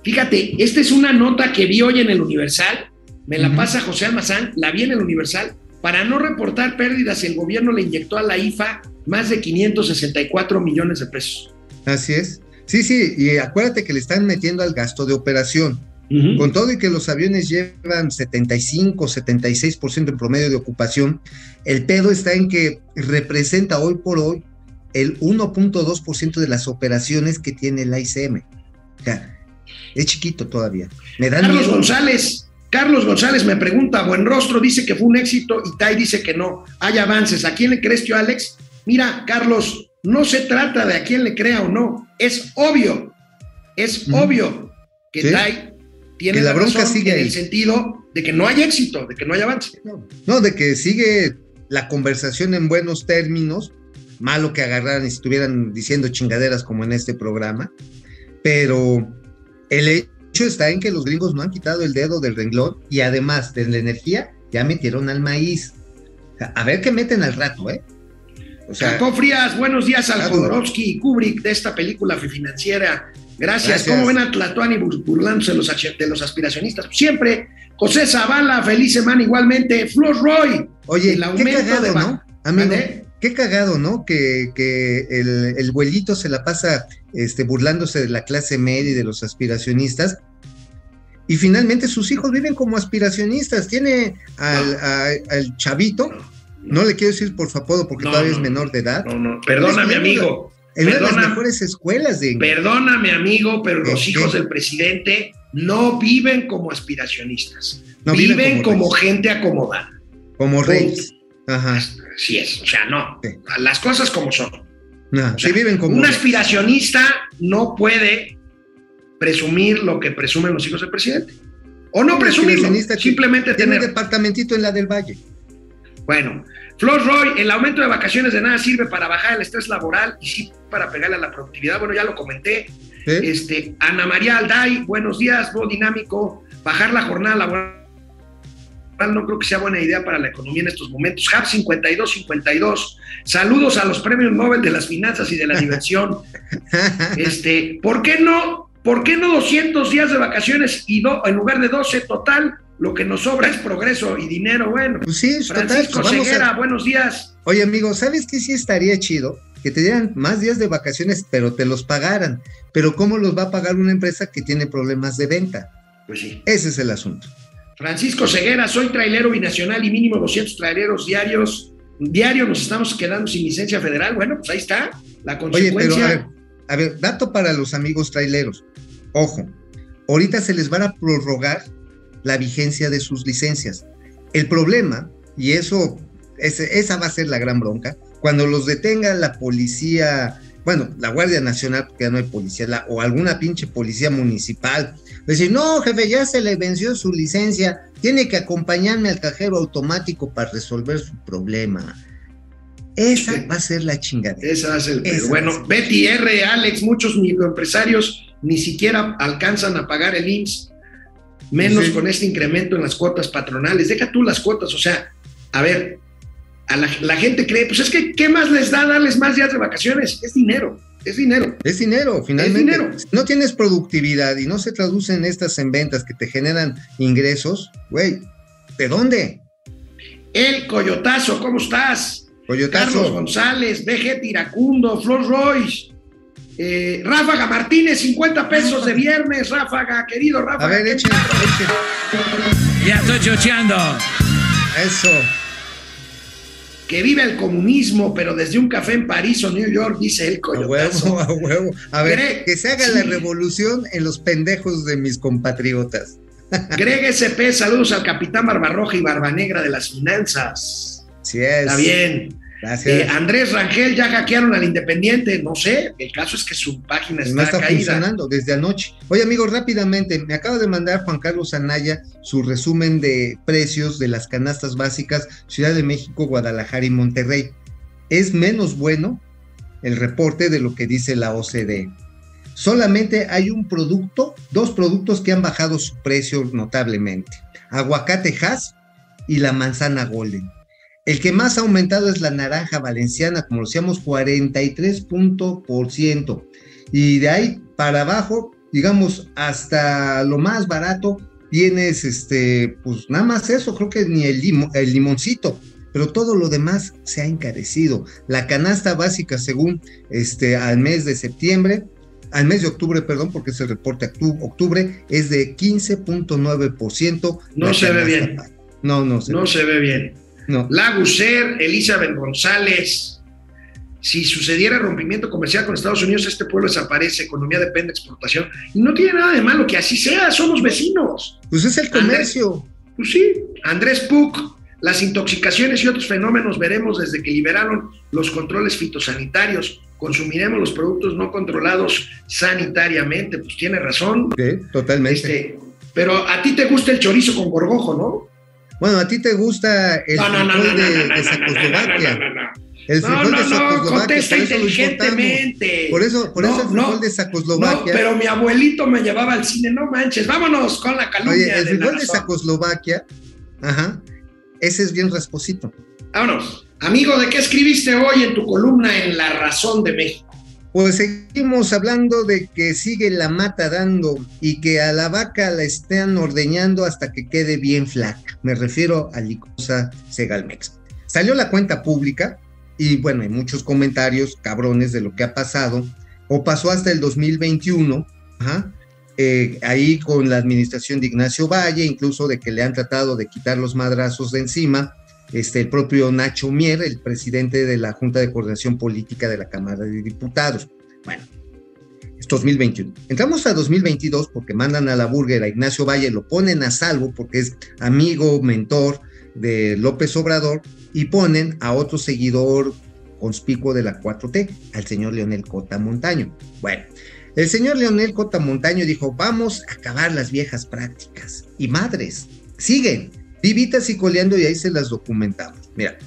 fíjate, esta es una nota que vi hoy en el Universal, me la pasa José Almazán, la vi en el Universal, para no reportar pérdidas, el gobierno le inyectó a la IFA más de 564 millones de pesos. Así es. Sí, sí, y acuérdate que le están metiendo al gasto de operación. Con todo y que los aviones llevan 75, 76% en promedio de ocupación, el pedo está en que representa hoy por hoy el 1.2% de las operaciones que tiene la ICM. O sea, es chiquito todavía. Me Carlos González, Carlos González me pregunta, buen rostro dice que fue un éxito y Tai dice que no. Hay avances. ¿A quién le crees tú, Alex? Mira, Carlos, no se trata de a quién le crea o no. Es obvio, es obvio que Tai tiene la, bronca sigue en el sentido de que no hay éxito, de que no hay avance. No, de que sigue la conversación en buenos términos, malo que agarraran y estuvieran diciendo chingaderas como en este programa, pero el hecho está en que los gringos no han quitado el dedo del renglón y además de la energía ya metieron al maíz. a ver qué meten al rato, ¿eh? O sea, Frías, buenos días al Jodorowsky y Kubrick de esta película financiera Gracias. ¿Cómo ven a Tlatuani burlándose de los, de los aspiracionistas? Siempre. José Zavala, feliz semana igualmente. Flor Roy. Oye, el aumento qué cagado, de... ¿no? Amigo, qué cagado, ¿no? Que, que el, el vuelito se la pasa este, burlándose de la clase media y de los aspiracionistas. Y finalmente sus hijos viven como aspiracionistas. Tiene al, al chavito, no le quiero decir por su apodo porque todavía es menor de edad. No, no, perdóname, amigo. En una de las mejores escuelas de. Perdóname, amigo, pero los hijos del presidente no viven como aspiracionistas. No viven, como, gente acomodada. Como reyes. Ajá. Así es. O sea, no. Las cosas como son. viven como. Un aspiracionista no puede presumir lo que presumen los hijos del presidente. O no presumirlo, simplemente tiene tener... un departamentito en la del Valle. Bueno, Flor Roy, el aumento de vacaciones de nada sirve para bajar el estrés laboral y sí para pegarle a la productividad. Bueno, ya lo comenté. Este, Ana María Alday, buenos días, voz dinámico. Bajar la jornada laboral no creo que sea buena idea para la economía en estos momentos. HAP 5252. Saludos a los premios Nobel de las finanzas y de la diversión. este, ¿por qué no? ¿Por qué no 200 días de vacaciones y en lugar de 12 total? lo que nos sobra es progreso y dinero, bueno. Pues sí, Francisco total, Ceguera, buenos días. Oye, amigo, ¿sabes qué sí estaría chido? Que te dieran más días de vacaciones, pero te los pagaran. Pero ¿cómo los va a pagar una empresa que tiene problemas de venta? Pues sí. Ese es el asunto. Francisco Ceguera, soy trailero binacional y mínimo 200 traileros diarios. Diario nos estamos quedando sin licencia federal. Bueno, pues ahí está la consecuencia. Oye, pero a ver, dato para los amigos traileros. Ojo, ahorita se les van a prorrogar la vigencia de sus licencias. El problema, y eso, esa va a ser la gran bronca, cuando los detenga la policía, bueno, la Guardia Nacional, porque ya no hay policía, o alguna pinche policía municipal, decir, no, jefe, ya se le venció su licencia, tiene que acompañarme al cajero automático para resolver su problema. Esa va a ser la chingadera. Esa va a ser el Bueno, Betty R, Alex, muchos microempresarios ni siquiera alcanzan a pagar el IMSS menos con este incremento en las cuotas patronales. Deja tú las cuotas, o sea, a ver, a la, gente cree, pues es que, ¿qué más les da darles más días de vacaciones? Es dinero, es dinero. Es dinero, finalmente. Es dinero. Si no tienes productividad y no se traducen estas en ventas que te generan ingresos, güey, ¿de dónde? El Coyotazo, ¿cómo estás? Coyotazo. Carlos González, BG Tiracundo, Flor Royce. Eh, Ráfaga Martínez, 50 pesos de viernes, Ráfaga, querido Ráfaga. A ver, eche, eche. Ya estoy chocheando. Eso. Que vive el comunismo, pero desde un café en París o New York, dice el coyotazo. A huevo, a huevo. A ver, que se haga la revolución en los pendejos de mis compatriotas. Greg SP, saludos al capitán Barbarroja y Barbanegra de las finanzas. Sí es. Está bien. Gracias. Eh, Andrés Rangel ya hackearon al Independiente, no sé, el caso es que su página está, no está caída. funcionando desde anoche. Oye, amigos, rápidamente, me acaba de mandar Juan Carlos Anaya su resumen de precios de las canastas básicas Ciudad de México, Guadalajara y Monterrey. Es menos bueno el reporte de lo que dice la OCDE. Solamente hay un producto, dos productos que han bajado su precio notablemente. Aguacate Hass y la manzana Golden el que más ha aumentado es la naranja valenciana, como decíamos, 43%. Y de ahí para abajo, digamos, hasta lo más barato, tienes este, pues nada más eso, creo que ni el, el limoncito, pero todo lo demás se ha encarecido. La canasta básica, según este, al mes de septiembre, al mes de octubre, perdón, porque es el reporte octubre, es de 15.9%. No se ve bien. No, no se No se ve bien. No. Laguser, Elizabeth González. Si sucediera rompimiento comercial con Estados Unidos, este pueblo desaparece, economía depende de exportación. Y no tiene nada de malo que así sea, somos vecinos. Pues es el comercio. pues sí, Andrés Puc, las intoxicaciones y otros fenómenos veremos desde que liberaron los controles fitosanitarios. Consumiremos los productos no controlados sanitariamente. Pues tiene razón. Sí, totalmente. Este, pero a ti te gusta el chorizo con gorgojo, ¿no? Bueno, a ti te gusta el frijol de, Sacoslovaquia. El frijol de Sacoslovaquia, por eso inteligentemente. Por eso, por eso el frijol de Sacoslovaquia. pero mi abuelito me llevaba al cine, no manches, vámonos con la calumnia. Oye, el frijol de, de Sacoslovaquia, ajá, ese es bien rasposito. Vámonos. Amigo, ¿de qué escribiste hoy en tu columna en La Razón de México? Pues seguimos hablando de que sigue la mata dando y que a la vaca la están ordeñando hasta que quede bien flaca. Me refiero a Licosa Segalmex. Salió la cuenta pública y bueno, hay muchos comentarios cabrones de lo que ha pasado o pasó hasta el 2021, eh, ahí con la administración de Ignacio Valle, incluso de que le han tratado de quitar los madrazos de encima este, el propio Nacho Mier, el presidente de la Junta de Coordinación Política de la Cámara de Diputados. Bueno, es 2021. Entramos a 2022 porque mandan a la burger a Ignacio Valle, lo ponen a salvo porque es amigo, mentor de López Obrador y ponen a otro seguidor conspicuo de la 4T, al señor Leonel Cota Montaño. Bueno, el señor Leonel Cota Montaño dijo, vamos a acabar las viejas prácticas. Y madres, siguen vivitas y coleando y ahí se las documentamos. Mira,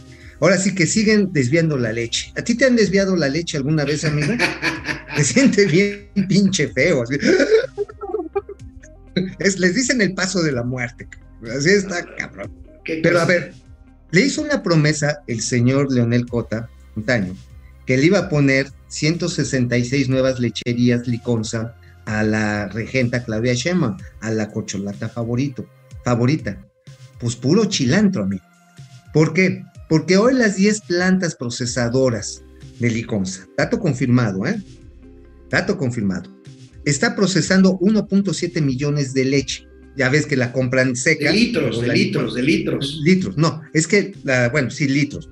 ahora sí que siguen desviando la leche. ¿A ti te han desviado la leche alguna vez, amigo? Te siente bien pinche feo. Es, les dicen el paso de la muerte. Así está, cabrón. Pero a ver, le hizo una promesa el señor Leonel Cota, Montaño, que le iba a poner 166 nuevas lecherías Liconza a la regenta Claudia Sheinbaum, a la cocholata favorito, favorita pues puro chilantro, amigo. ¿Por qué? Porque hoy las 10 plantas procesadoras de Liconza, dato confirmado, ¿eh? Dato confirmado, está procesando 1.7 millones de leche. Ya ves que la compran seca. De litros, de litros, de litros. Litros, no, es que, bueno, sí, litros.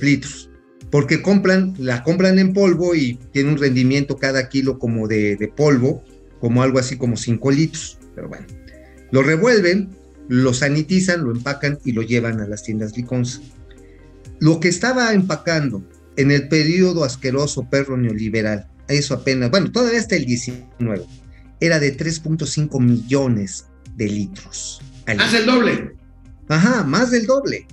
Litros. Porque compran, la compran en polvo y tiene un rendimiento cada kilo como de, de polvo, como algo así como 5 litros. Pero bueno, lo revuelven, lo sanitizan, lo empacan y lo llevan a las tiendas Liconza. Lo que estaba empacando en el periodo asqueroso perro neoliberal, eso apenas, bueno, todavía hasta el 19, era de 3.5 millones de litros. Más del doble. Ajá, más del doble.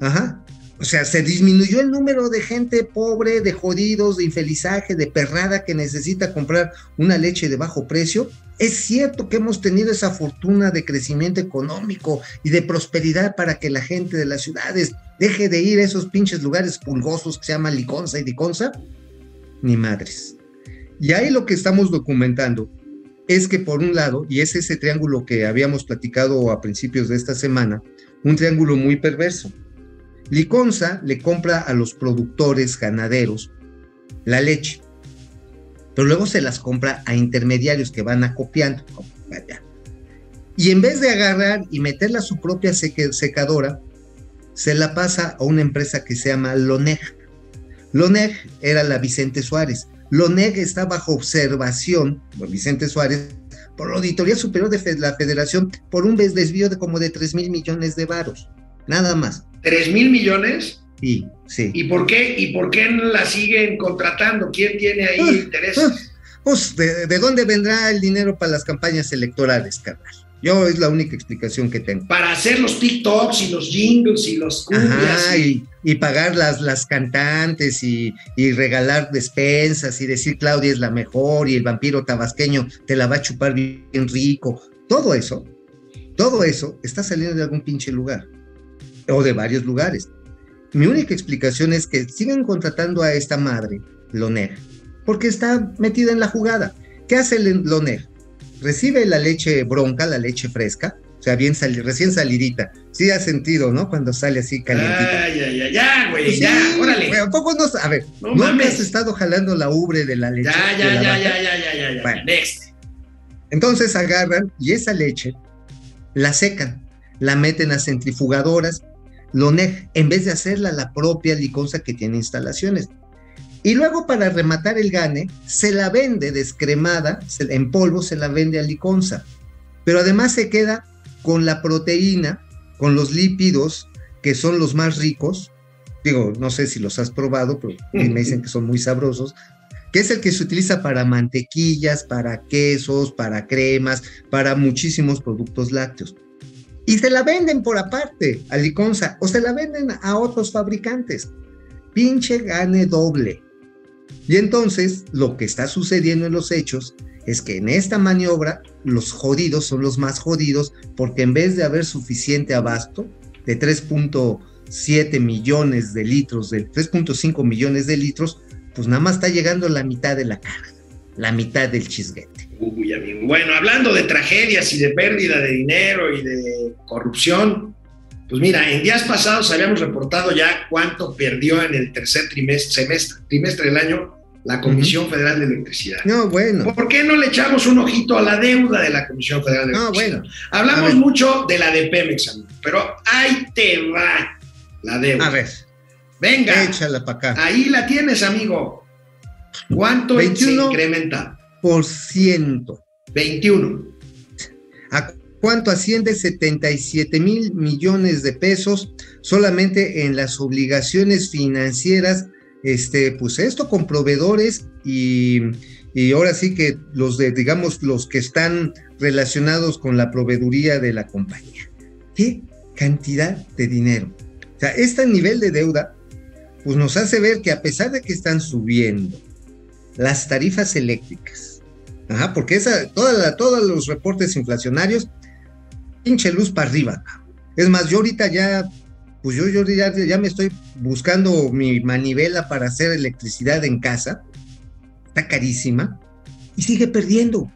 Ajá. O sea, se disminuyó el número de gente pobre, de jodidos, de infelizaje, de perrada que necesita comprar una leche de bajo precio es cierto que hemos tenido esa fortuna de crecimiento económico y de prosperidad para que la gente de las ciudades deje de ir a esos pinches lugares pulgosos que se llaman Liconza y Diconza. Ni madres. Y ahí lo que estamos documentando es que por un lado, y es ese triángulo que habíamos platicado a principios de esta semana, un triángulo muy perverso. Liconza le compra a los productores ganaderos la leche pero luego se las compra a intermediarios que van acopiando. Y en vez de agarrar y meterla a su propia secadora, se la pasa a una empresa que se llama Loneg. Loneg era la Vicente Suárez. Loneg está bajo observación, Vicente Suárez, por la Auditoría Superior de la Federación, por un desvío de como de 3 mil millones de varos. Nada más. ¿3 mil millones? Sí, sí. ¿Y por qué, y por qué la siguen contratando? ¿Quién tiene ahí interés? intereses? Pues, ¿de, dónde vendrá el dinero para las campañas electorales, carnal? Yo es la única explicación que tengo. Para hacer los TikToks y los jingles y los cumbias. y, pagar las, las cantantes y, y, regalar despensas y decir Claudia es la mejor y el vampiro tabasqueño te la va a chupar bien rico. Todo eso, todo eso está saliendo de algún pinche lugar o de varios lugares. Mi única explicación es que siguen contratando a esta madre, Loner, porque está metida en la jugada. ¿Qué hace Loner? Recibe la leche bronca, la leche fresca, o sea, bien recién salidita. Sí ha sentido, ¿no? Cuando sale así calientita. Ya, ya, ya, güey, pues ya, órale. ¿a poco no, a ver, no, me has estado jalando la ubre de la leche? Ya, ya, ya, ya, ya, ya, ya, bueno, next. Entonces agarran y esa leche la secan, la meten a centrifugadoras Loneg, en vez de hacerla la propia liconza que tiene instalaciones. Y luego para rematar el gane, se la vende descremada, en polvo se la vende a liconza. Pero además se queda con la proteína, con los lípidos, que son los más ricos. Digo, no sé si los has probado, pero me dicen que son muy sabrosos que es el que se utiliza para mantequillas, para quesos, para cremas, para muchísimos productos lácteos y se la venden por aparte a Liconza o se la venden a otros fabricantes. Pinche gane doble. Y entonces lo que está sucediendo en los hechos es que en esta maniobra los jodidos son los más jodidos porque en vez de haber suficiente abasto de 3.7 millones de litros, de 3.5 millones de litros, pues nada más está llegando la mitad de la cara, la mitad del chisguete. Uy, amigo. Bueno, hablando de tragedias y de pérdida de dinero y de corrupción, pues mira, en días pasados habíamos reportado ya cuánto perdió en el tercer trimestre, semestre, trimestre del año la Comisión Federal de Electricidad. No, bueno. ¿Por qué no le echamos un ojito a la deuda de la Comisión Federal de No, Electricidad? bueno. Hablamos mucho de la de Pemex, amigo, pero ahí te va la deuda. A ver, Venga, échala para acá. ahí la tienes, amigo. ¿Cuánto 21. se incrementa? Por ciento. 21. ¿A cuánto asciende 77 mil millones de pesos solamente en las obligaciones financieras? Este, pues esto con proveedores y, y ahora sí que los de, digamos, los que están relacionados con la proveeduría de la compañía. ¿Qué cantidad de dinero? O sea, este nivel de deuda, pues nos hace ver que a pesar de que están subiendo las tarifas eléctricas, Ajá, porque esa, toda todos los reportes inflacionarios, pinche luz para arriba. Es más, yo ahorita ya, pues yo, yo ya, ya me estoy buscando mi manivela para hacer electricidad en casa. Está carísima y sigue perdiendo.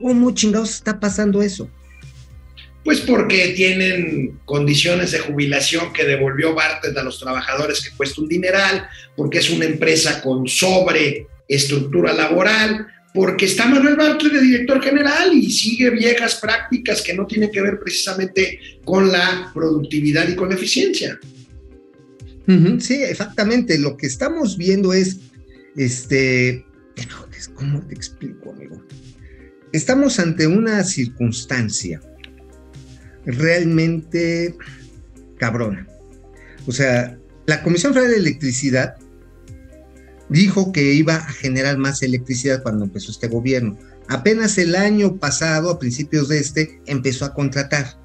¿Cómo chingados está pasando eso? Pues porque tienen condiciones de jubilación que devolvió Bartlett a los trabajadores que cuesta un dineral, porque es una empresa con sobre estructura laboral, porque está Manuel Bartlett de director general y sigue viejas prácticas que no tienen que ver precisamente con la productividad y con la eficiencia. Sí, exactamente. Lo que estamos viendo es, este, ¿cómo te explico, amigo? Estamos ante una circunstancia realmente cabrona. O sea, la Comisión Federal de Electricidad dijo que iba a generar más electricidad cuando empezó este gobierno. Apenas el año pasado, a principios de este, empezó a contratar.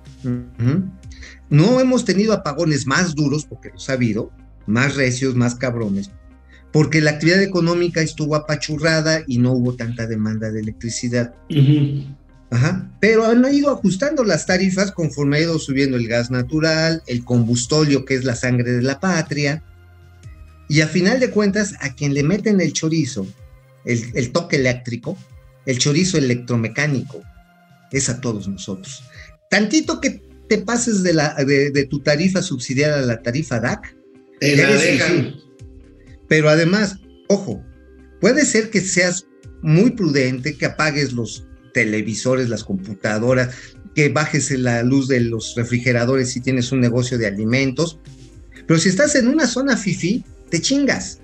No hemos tenido apagones más duros, porque los ha habido, más recios, más cabrones, porque la actividad económica estuvo apachurrada y no hubo tanta demanda de electricidad. Ajá. Pero han ido ajustando las tarifas conforme ha ido subiendo el gas natural, el combustóleo, que es la sangre de la patria. Y a final de cuentas, a quien le meten el chorizo, el, el toque eléctrico, el chorizo electromecánico, es a todos nosotros. Tantito que te pases de, la, de, de tu tarifa subsidiada a la tarifa DAC, Te la dejan. Pero además, ojo, puede ser que seas muy prudente, que apagues los televisores, las computadoras, que bajes la luz de los refrigeradores si tienes un negocio de alimentos. Pero si estás en una zona fifi, te chingas.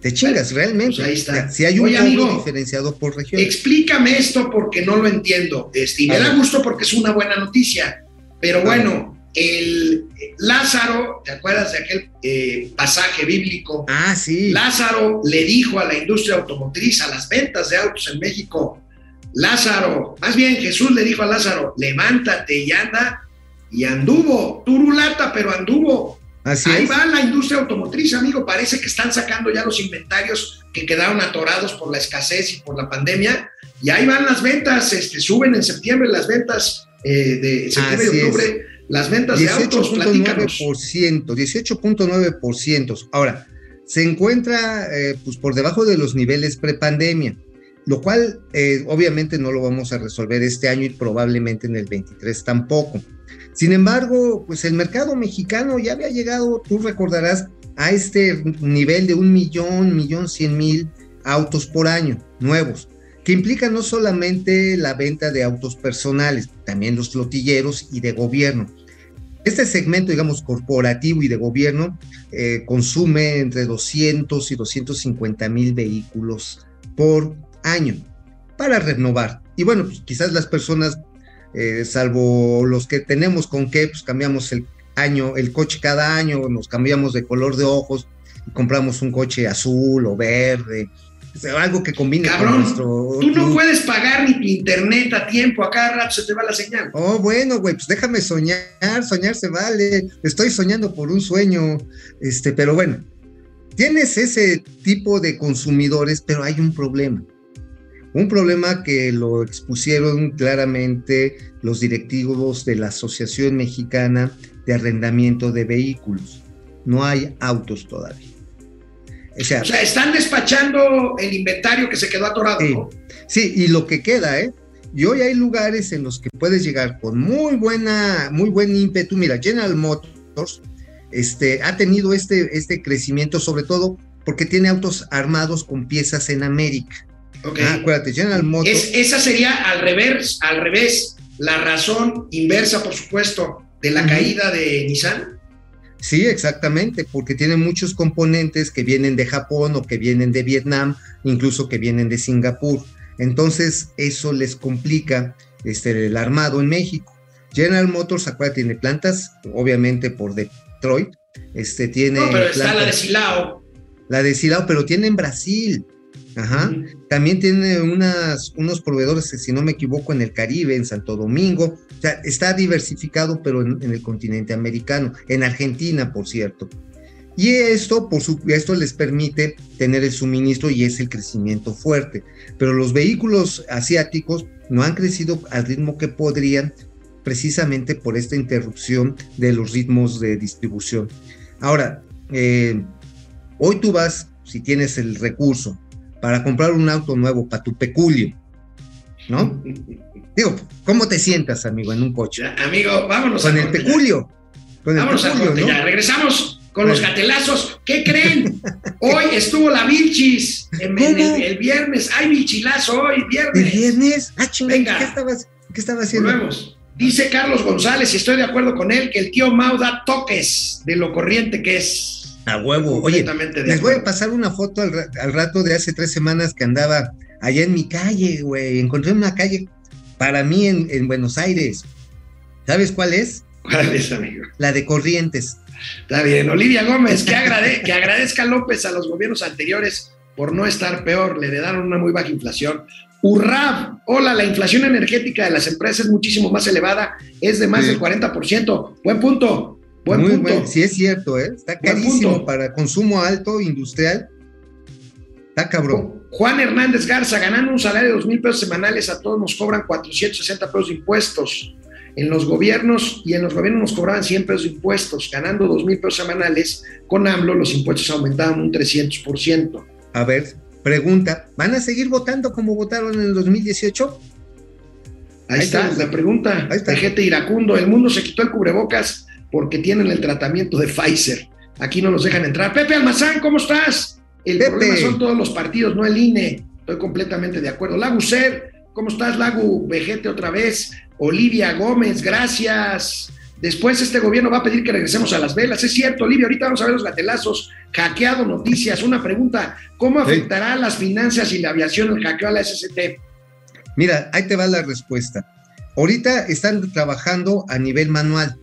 Te chingas, realmente. pues ahí está. Si hay un Oye, amigo, diferenciado por región. Explícame esto porque no lo entiendo. Este, y me da gusto porque es una buena noticia. Pero bueno, el Lázaro, ¿te acuerdas de aquel eh, pasaje bíblico? Ah, sí. Lázaro le dijo a la industria automotriz, a las ventas de autos en México, Lázaro, más bien Jesús le dijo a Lázaro, levántate y anda, y anduvo, turulata, pero anduvo. Así Ahí es. va la industria automotriz, amigo. Parece que están sacando ya los inventarios que quedaron atorados por la escasez y por la pandemia. Y ahí van las ventas, este, suben en septiembre las ventas eh, de septiembre Así y es. octubre, las ventas de autos, platícanos. 18.9%, 18.9%. Ahora, se encuentra eh, pues por debajo de los niveles prepandemia, lo cual eh, obviamente no lo vamos a resolver este año y probablemente en el 23 tampoco. Sin embargo, pues el mercado mexicano ya había llegado, tú recordarás, a este nivel de un millón, millón cien mil autos por año nuevos, que implica no solamente la venta de autos personales, también los flotilleros y de gobierno. Este segmento, digamos, corporativo y de gobierno eh, consume entre 200 y 250 mil vehículos por año para renovar. Y bueno, pues quizás las personas, eh, salvo los que tenemos con que, pues cambiamos el año, el coche cada año, nos cambiamos de color de ojos y compramos un coche azul o verde, algo que combine con Cabrón, nuestro. tú no puedes pagar ni tu internet a tiempo, a cada rato se te va la señal. Oh, bueno, güey, pues déjame soñar, soñar se vale. Estoy soñando por un sueño, este, pero bueno, tienes ese tipo de consumidores, pero hay un problema. Un problema que lo expusieron claramente los directivos de la Asociación Mexicana de Arrendamiento de Vehículos. No hay autos todavía. O sea, están despachando el inventario que se quedó atorado. Sí, ¿no? sí, y lo que queda, ¿eh? Y hoy hay lugares en los que puedes llegar con muy buena, muy buen ímpetu. Mira, General Motors este, ha tenido este, este crecimiento, sobre todo porque tiene autos armados con piezas en América. Ah, acuérdate, General Motors. Es- esa sería al revés, al revés, la razón inversa, por supuesto, de la caída de Nissan. Sí, exactamente, porque tiene muchos componentes que vienen de Japón o que vienen de Vietnam, incluso que vienen de Singapur. Entonces, eso les complica este, el armado en México. General Motors, acuérdate, tiene plantas, obviamente por Detroit, este, tiene No, pero está la de Silao. la de Silao, pero tiene en Brasil. Ajá. También tiene unas, unos proveedores, si no me equivoco, en el Caribe, en Santo Domingo. O sea, está diversificado, pero en, en el continente americano, en Argentina, por cierto. Y esto, por su, esto les permite tener el suministro y es el crecimiento fuerte. Pero los vehículos asiáticos no han crecido al ritmo que podrían, precisamente por esta interrupción de los ritmos de distribución. Ahora, eh, hoy tú vas, si tienes el recurso, para comprar un auto nuevo para tu peculio, ¿no? Digo, ¿cómo te sientas, amigo, en un coche? Amigo, vámonos Con al el peculio. Con el Vámonos al peculio, corte ¿no? ya. Regresamos con los gatelazos. ¿Qué creen? Hoy estuvo la Vilchis. En, en el, el viernes. Hay Vilchilazo hoy, ¿El viernes. viernes? Ah, chingada, Venga. ¿qué estabas, qué estaba haciendo? Volvemos. Dice Carlos González, y estoy de acuerdo con él, que el tío Mau da toques de lo corriente que es. A huevo. Oye, les voy a pasar una foto al, al rato de hace tres semanas que andaba allá en mi calle, güey. Encontré una calle para mí en, en Buenos Aires. ¿Sabes cuál es? ¿Cuál es, amigo? La de Corrientes. Está bien. Olivia Gómez, que, agrade- que agradezca a López a los gobiernos anteriores por no estar peor. Le heredaron una muy baja inflación. Urrab, hola, la inflación energética de las empresas es muchísimo más elevada, es de más Sí. del 40%. Buen punto, buen Muy punto. buen, sí es cierto, ¿eh? Está carísimo para consumo alto, industrial. Está cabrón. Juan Hernández Garza, ganando un salario de dos mil pesos semanales, a todos nos cobran 460 pesos de impuestos. En los gobiernos y en los gobiernos nos cobraban 100 pesos de impuestos. Ganando dos mil pesos semanales, con AMLO los impuestos aumentaban un 300%. A ver, pregunta, ¿van a seguir votando como votaron en el 2018? Ahí, Ahí está está. la pregunta. Ahí está. Vejete iracundo. El mundo se quitó el cubrebocas porque tienen el tratamiento de Pfizer. Aquí no los dejan entrar. Pepe Almazán, ¿cómo estás? El Pepe. problema son todos los partidos, no el INE. Estoy completamente de acuerdo. Lagu Ser, ¿cómo estás, Lagu? Vejete otra vez. Olivia Gómez, gracias. Después este gobierno va a pedir que regresemos a las velas. Es cierto, Olivia, ahorita vamos a ver los gatelazos. Hackeado noticias. Una pregunta, ¿cómo afectará a las finanzas y la aviación el hackeo a la SST? Mira, ahí te va la respuesta. Ahorita están trabajando a nivel manual.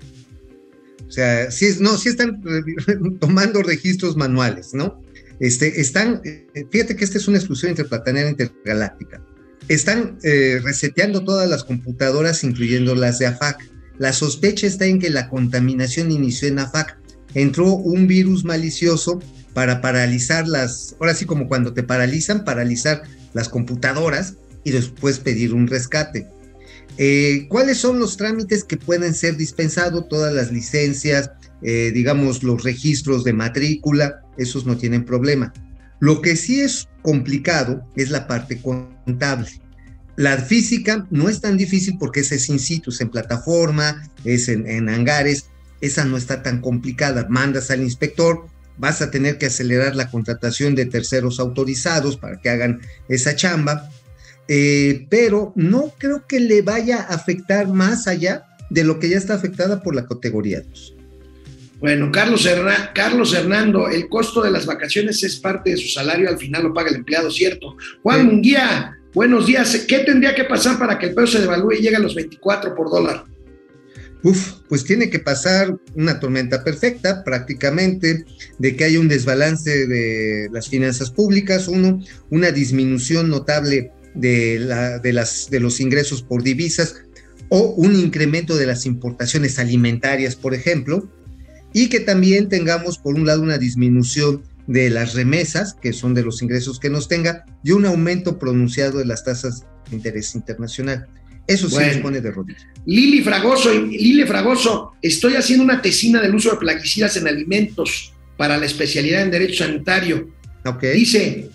O sea, sí, no, sí están eh, tomando registros manuales, ¿no? Este, están, eh, fíjate que esta es una exclusión interplatanera intergaláctica. Están eh, reseteando todas las computadoras, incluyendo las de AFAC. La sospecha está en que la contaminación inició en AFAC. Entró un virus malicioso para paralizar las, ahora sí como cuando te paralizan, paralizar las computadoras y después pedir un rescate. Eh, ¿Cuáles son los trámites que pueden ser dispensados? Todas las licencias, eh, digamos, los registros de matrícula, esos no tienen problema. Lo que sí es complicado es la parte contable. La física no es tan difícil porque esa es in situ, es en plataforma, es en, en hangares, esa no está tan complicada. Mandas al inspector, vas a tener que acelerar la contratación de terceros autorizados para que hagan esa chamba, eh, pero no creo que le vaya a afectar más allá de lo que ya está afectada por la categoría 2. Bueno, Carlos, Herna- Carlos Hernando, el costo de las vacaciones es parte de su salario, al final lo paga el empleado, ¿cierto? Juan Sí. Munguía, buenos días. ¿Qué tendría que pasar para que el peso se devalúe y llegue a los 24 por dólar? Uf, pues tiene que pasar una tormenta perfecta prácticamente, de que haya un desbalance de las finanzas públicas, uno, una disminución notable de, la, de, las, de los ingresos por divisas o un incremento de las importaciones alimentarias, por ejemplo, y que también tengamos, por un lado, una disminución de las remesas, que son de los ingresos que nos tenga, y un aumento pronunciado de las tasas de interés internacional. Eso sí Bueno. nos pone de rodillas. Lili Fragoso, Lili Fragoso, estoy haciendo una tesina del uso de plaguicidas en alimentos para la especialidad en Derecho Sanitario. Ok. Dice,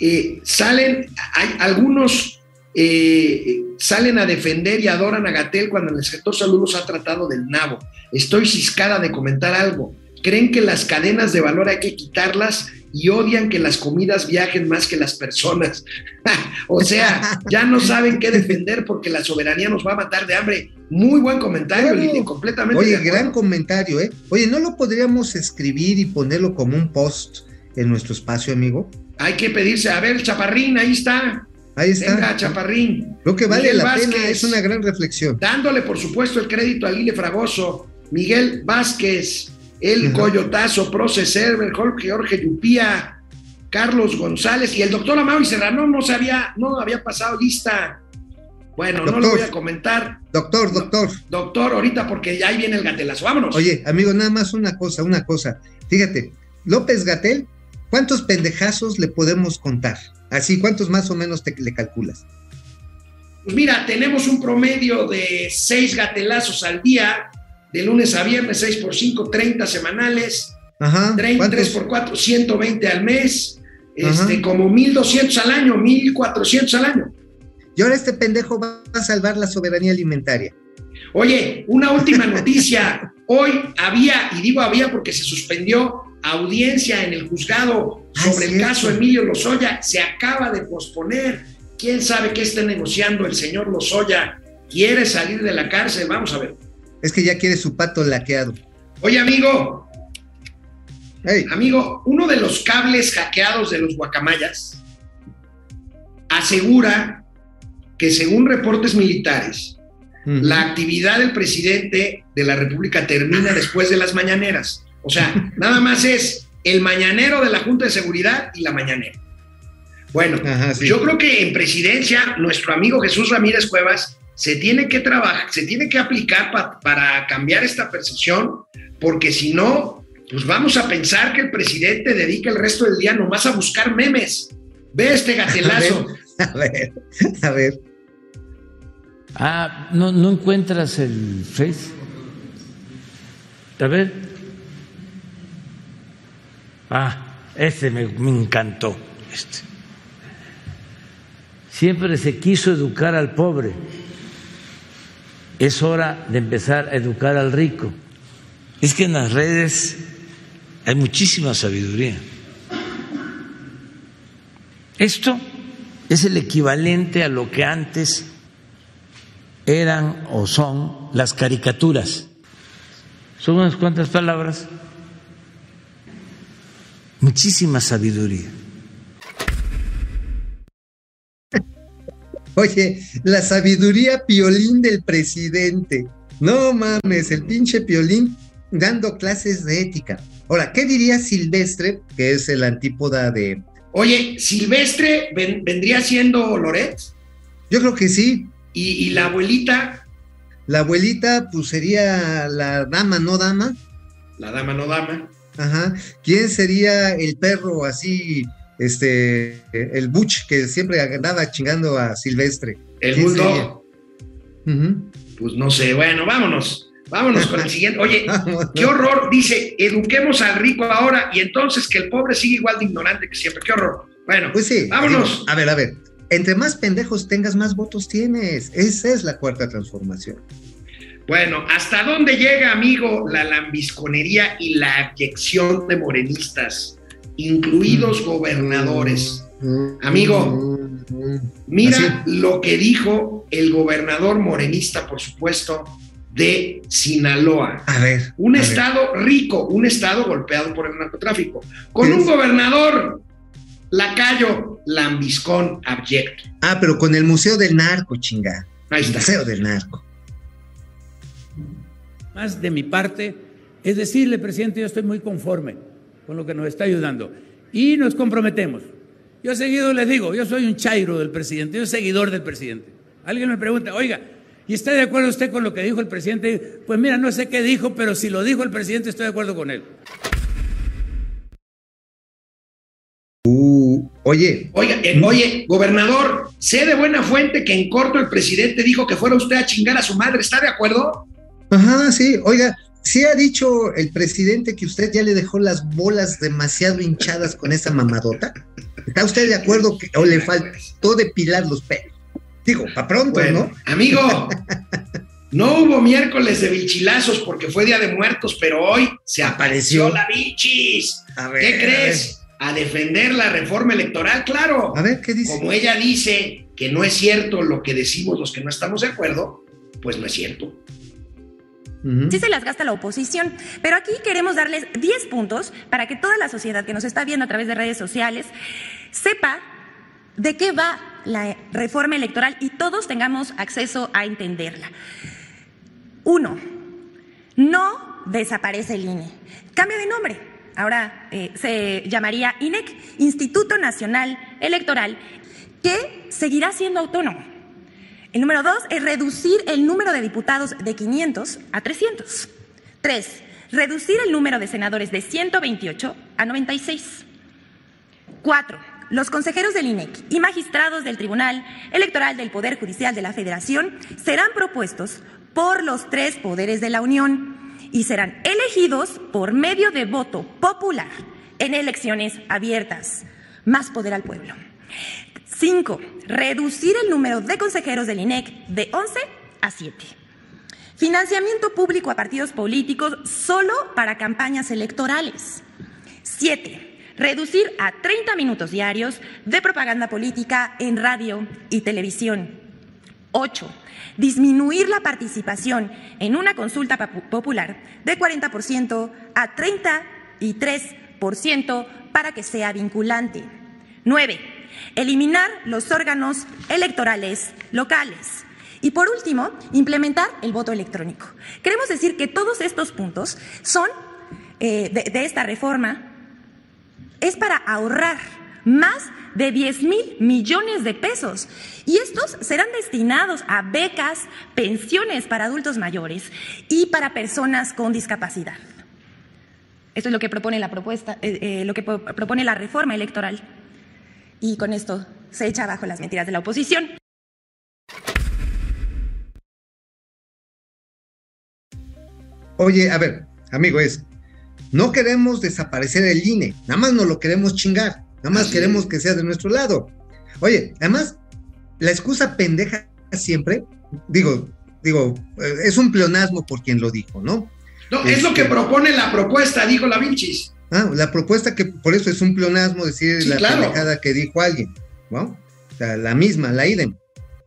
eh, salen, hay algunos eh, salen a defender y adoran a Gatel cuando el sector salud los ha tratado del nabo. Estoy ciscada de comentar algo. Creen que las cadenas de valor hay que quitarlas y odian que las comidas viajen más que las personas. o sea, ya no saben qué defender porque la soberanía nos va a matar de hambre. Muy buen comentario, Claro. Lili, completamente. Oye, gran comentario, ¿eh? Oye, ¿no lo podríamos escribir y ponerlo como un post en nuestro espacio, amigo? Hay que pedirse, a ver, Chaparrín, ahí está. Ahí está. Venga, Chaparrín. Creo que vale Miguel la pena, es una gran reflexión. dándole por supuesto el crédito a Lile Fragoso, Miguel Vázquez, el Ajá. Coyotazo, Proce Server, Jorge, Jorge Yupía, Carlos González y el doctor Amado y Serrano no se había, no había pasado lista. Bueno, no lo Doctor. voy a comentar, Doctor, doctor. doctor, ahorita porque ya ahí viene el gatelazo. Vámonos. Oye, amigo, nada más una cosa, una cosa. Fíjate, López Gatel, ¿cuántos pendejazos le podemos contar? Así, ¿cuántos más o menos te, le calculas? Pues mira, tenemos un promedio de seis gatelazos al día, de lunes a viernes, 6 por 5, 30 semanales. Ajá. 3 ¿cuántos? por 4, 120 al mes, Ajá. este, como 1200 al año, 1400 al año. Y ahora este pendejo va a salvar la soberanía alimentaria. Oye, una última noticia. Hoy había, y digo había porque se suspendió audiencia en el juzgado sobre el caso Emilio Lozoya. Se acaba de posponer. ¿Quién sabe qué esté negociando el señor Lozoya? ¿Quiere salir de la cárcel? Vamos a ver. Es que ya quiere su pato laqueado. Oye, amigo, Amigo, uno de los cables hackeados de los guacamayas asegura que según reportes militares, la actividad del presidente de la República termina después de las mañaneras. O sea, nada más es el mañanero de la Junta de Seguridad y la mañanera. Bueno, Ajá, sí. yo creo que en presidencia nuestro amigo Jesús Ramírez Cuevas se tiene que trabajar, se tiene que aplicar pa- para cambiar esta percepción, porque si no, pues vamos a pensar que el presidente dedica el resto del día nomás a buscar memes. Ve este gatelazo. A ver, a ver. Ah, ¿no, ¿no encuentras el Face? A ver. Ah, este me, me encantó. Este. Siempre se quiso educar al pobre. Es hora de empezar a educar al rico. Es que en las redes hay muchísima sabiduría. Esto es el equivalente a lo que antes eran o son las caricaturas. Son unas cuantas palabras, muchísima sabiduría. Oye, la sabiduría piolín del presidente. No mames, el pinche piolín dando clases de ética. Ahora, ¿qué diría Silvestre, que es el antípoda de... Oye, Silvestre ven- vendría siendo Loret Yo creo que sí. y, y la abuelita, La abuelita, pues sería la dama, no dama. la dama no dama. Ajá. ¿Quién sería el perro así, este, el Butch, que siempre andaba chingando a Silvestre? El ¿Quién bulldog. Pues no sé, bueno, vámonos. Vámonos con el siguiente. Oye, qué horror. Dice, eduquemos al rico ahora y entonces que el pobre sigue igual de ignorante que siempre. Qué horror. Bueno, Pues sí. vámonos. a ver, a ver. Entre más pendejos tengas, más votos tienes. Esa es la cuarta transformación. Bueno, ¿hasta dónde llega, amigo, la lambisconería y la abyección de morenistas, incluidos gobernadores? Amigo, Mm, Mira lo que dijo el gobernador morenista, por supuesto, de Sinaloa. A ver. Un a ver. estado rico, un estado golpeado por el narcotráfico, con ¿Qué un es? gobernador lacayo, lambiscón, abyecto. Ah, pero con el Museo del Narco, chinga. Ahí El está. Museo del Narco. Más de mi parte es decirle, presidente, yo estoy muy conforme con lo que nos está ayudando y nos comprometemos. Yo seguido les digo, yo soy un chairo del presidente, yo soy seguidor del presidente. Alguien me pregunta, oiga, ¿y está de acuerdo usted con lo que dijo el presidente? Pues mira, no sé qué dijo, pero si lo dijo el presidente estoy de acuerdo con él. Uh, oye, Oiga, eh, oye, gobernador, sé de buena fuente que en corto el presidente dijo que fuera usted a chingar a su madre. ¿Está de acuerdo? Ajá, sí, oiga, sí ha dicho el presidente que usted ya le dejó las bolas demasiado hinchadas con esa mamadota. ¿Está usted de acuerdo que o le faltó depilar los pelos? Digo, para pronto, ¿no? Amigo, no hubo miércoles de bichilazos porque fue Día de Muertos, pero hoy se apareció, la bichis. ¿Qué crees? A, defender la reforma electoral, claro. A ver, ¿qué dice? Como ella dice que no es cierto lo que decimos los que no estamos de acuerdo, pues no es cierto. Sí se las gasta la oposición, pero aquí queremos darles 10 puntos para que toda la sociedad que nos está viendo a través de redes sociales sepa de qué va la reforma electoral y todos tengamos acceso a entenderla. Uno, no desaparece el INE, cambia de nombre. Ahora eh, se llamaría INEC, Instituto Nacional Electoral, que seguirá siendo autónomo. El número dos es reducir el número de diputados de 500 a 300. Tres, reducir el número de senadores de 128 a 96. Cuatro, los consejeros del INEC y magistrados del Tribunal Electoral del Poder Judicial de la Federación serán propuestos por los tres poderes de la Unión y serán elegidos por medio de voto popular en elecciones abiertas. Más poder al pueblo. Cinco, reducir el número de consejeros del INEC de 11 a 7. Financiamiento público a partidos políticos solo para campañas electorales. Siete, reducir a 30 minutos diarios de propaganda política en radio y televisión. Ocho, disminuir la participación en una consulta popular de 40% a 33% para que sea vinculante. Nueve, eliminar los órganos electorales locales. Y por último, implementar el voto electrónico. Queremos decir que todos estos puntos son eh, de, esta reforma, es para ahorrar más de 10 mil millones de pesos. Y estos serán destinados a becas, pensiones para adultos mayores y para personas con discapacidad. Esto es lo que propone la propuesta, eh, eh, lo que propone la reforma electoral y con esto se echa abajo las mentiras de la oposición. Oye, a ver, amigo, es, no queremos desaparecer el INE, nada más no lo queremos chingar, nada más queremos que sea de nuestro lado. Oye, además, la excusa pendeja siempre, digo, digo, eh, es un pleonasmo por quien lo dijo, ¿no? No, es lo que este, propone la propuesta, dijo la Vincis. Ah, la propuesta que por eso es un pleonasmo decir la pendejada que dijo alguien, ¿no? O sea, la misma, la idem.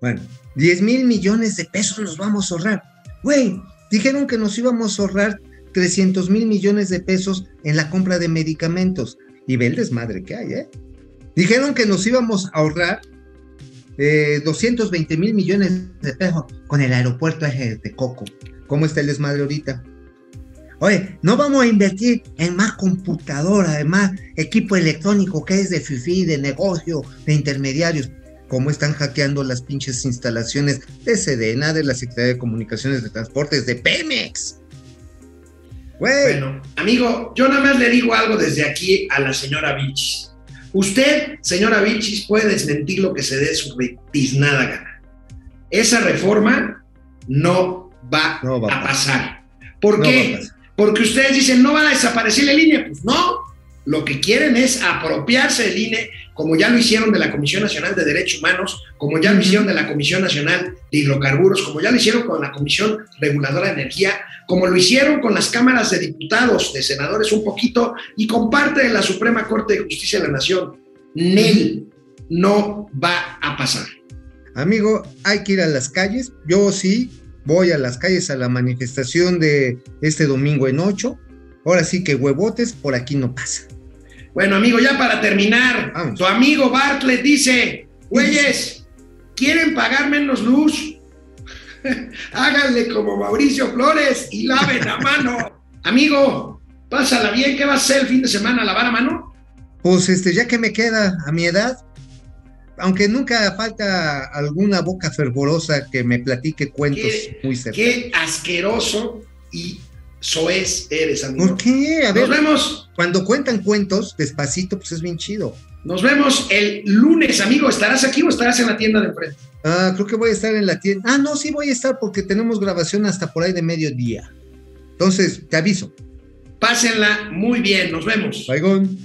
Bueno, 10 mil millones de pesos nos vamos a ahorrar. Güey, dijeron que nos íbamos a ahorrar 300 mil millones de pesos en la compra de medicamentos. Y ve el desmadre que hay, ¿eh? Dijeron que nos íbamos a ahorrar 220 eh, mil millones de pesos con el aeropuerto de Coco. ¿Cómo está el desmadre ahorita? Oye, no vamos a invertir en más computadora, en más equipo electrónico que es de FIFI, de negocio, de intermediarios. ¿Cómo están hackeando las pinches instalaciones de Sedena, de la Secretaría de Comunicaciones de Transportes, de Pemex? Bueno, amigo, yo nada más le digo algo desde aquí a la señora Vichis. Usted, señora Vichis, puede desmentir lo que se dé su tiznada gana. Esa reforma no va, a, pasar. ¿Por qué? Porque ustedes dicen, no va a desaparecer el INE. Pues no, lo que quieren es apropiarse del INE, como ya lo hicieron de la Comisión Nacional de Derechos Humanos, como ya lo hicieron de la Comisión Nacional de Hidrocarburos, como ya lo hicieron con la Comisión Reguladora de Energía, como lo hicieron con las cámaras de diputados, de senadores un poquito, y con parte de la Suprema Corte de Justicia de la Nación. NEL no va a pasar. Amigo, hay que ir a las calles. Yo sí voy a las calles a la manifestación de este domingo en 8. Ahora sí que huevotes, por aquí no pasa. Bueno, amigo, ya para terminar, tu amigo Bartlett dice, güeyes, ¿quieren pagar menos luz? Háganle como Mauricio Flores y laven la mano. amigo, pásala bien, ¿qué va a hacer el fin de semana? ¿Lavar a mano? Pues este, ya que me queda a mi edad, aunque nunca falta alguna boca fervorosa que me platique cuentos muy cercanos. Qué asqueroso y soez eres, amigo. ¿Por qué? A ver, Nos vemos. Cuando cuentan cuentos, despacito, pues es bien chido. Nos vemos el lunes, amigo. ¿Estarás aquí o estarás en la tienda de enfrente? Ah, creo que voy a estar en la tienda. Ah, no, sí voy a estar porque tenemos grabación hasta por ahí de mediodía. Entonces, te aviso. Pásenla muy bien, nos vemos. Baigón.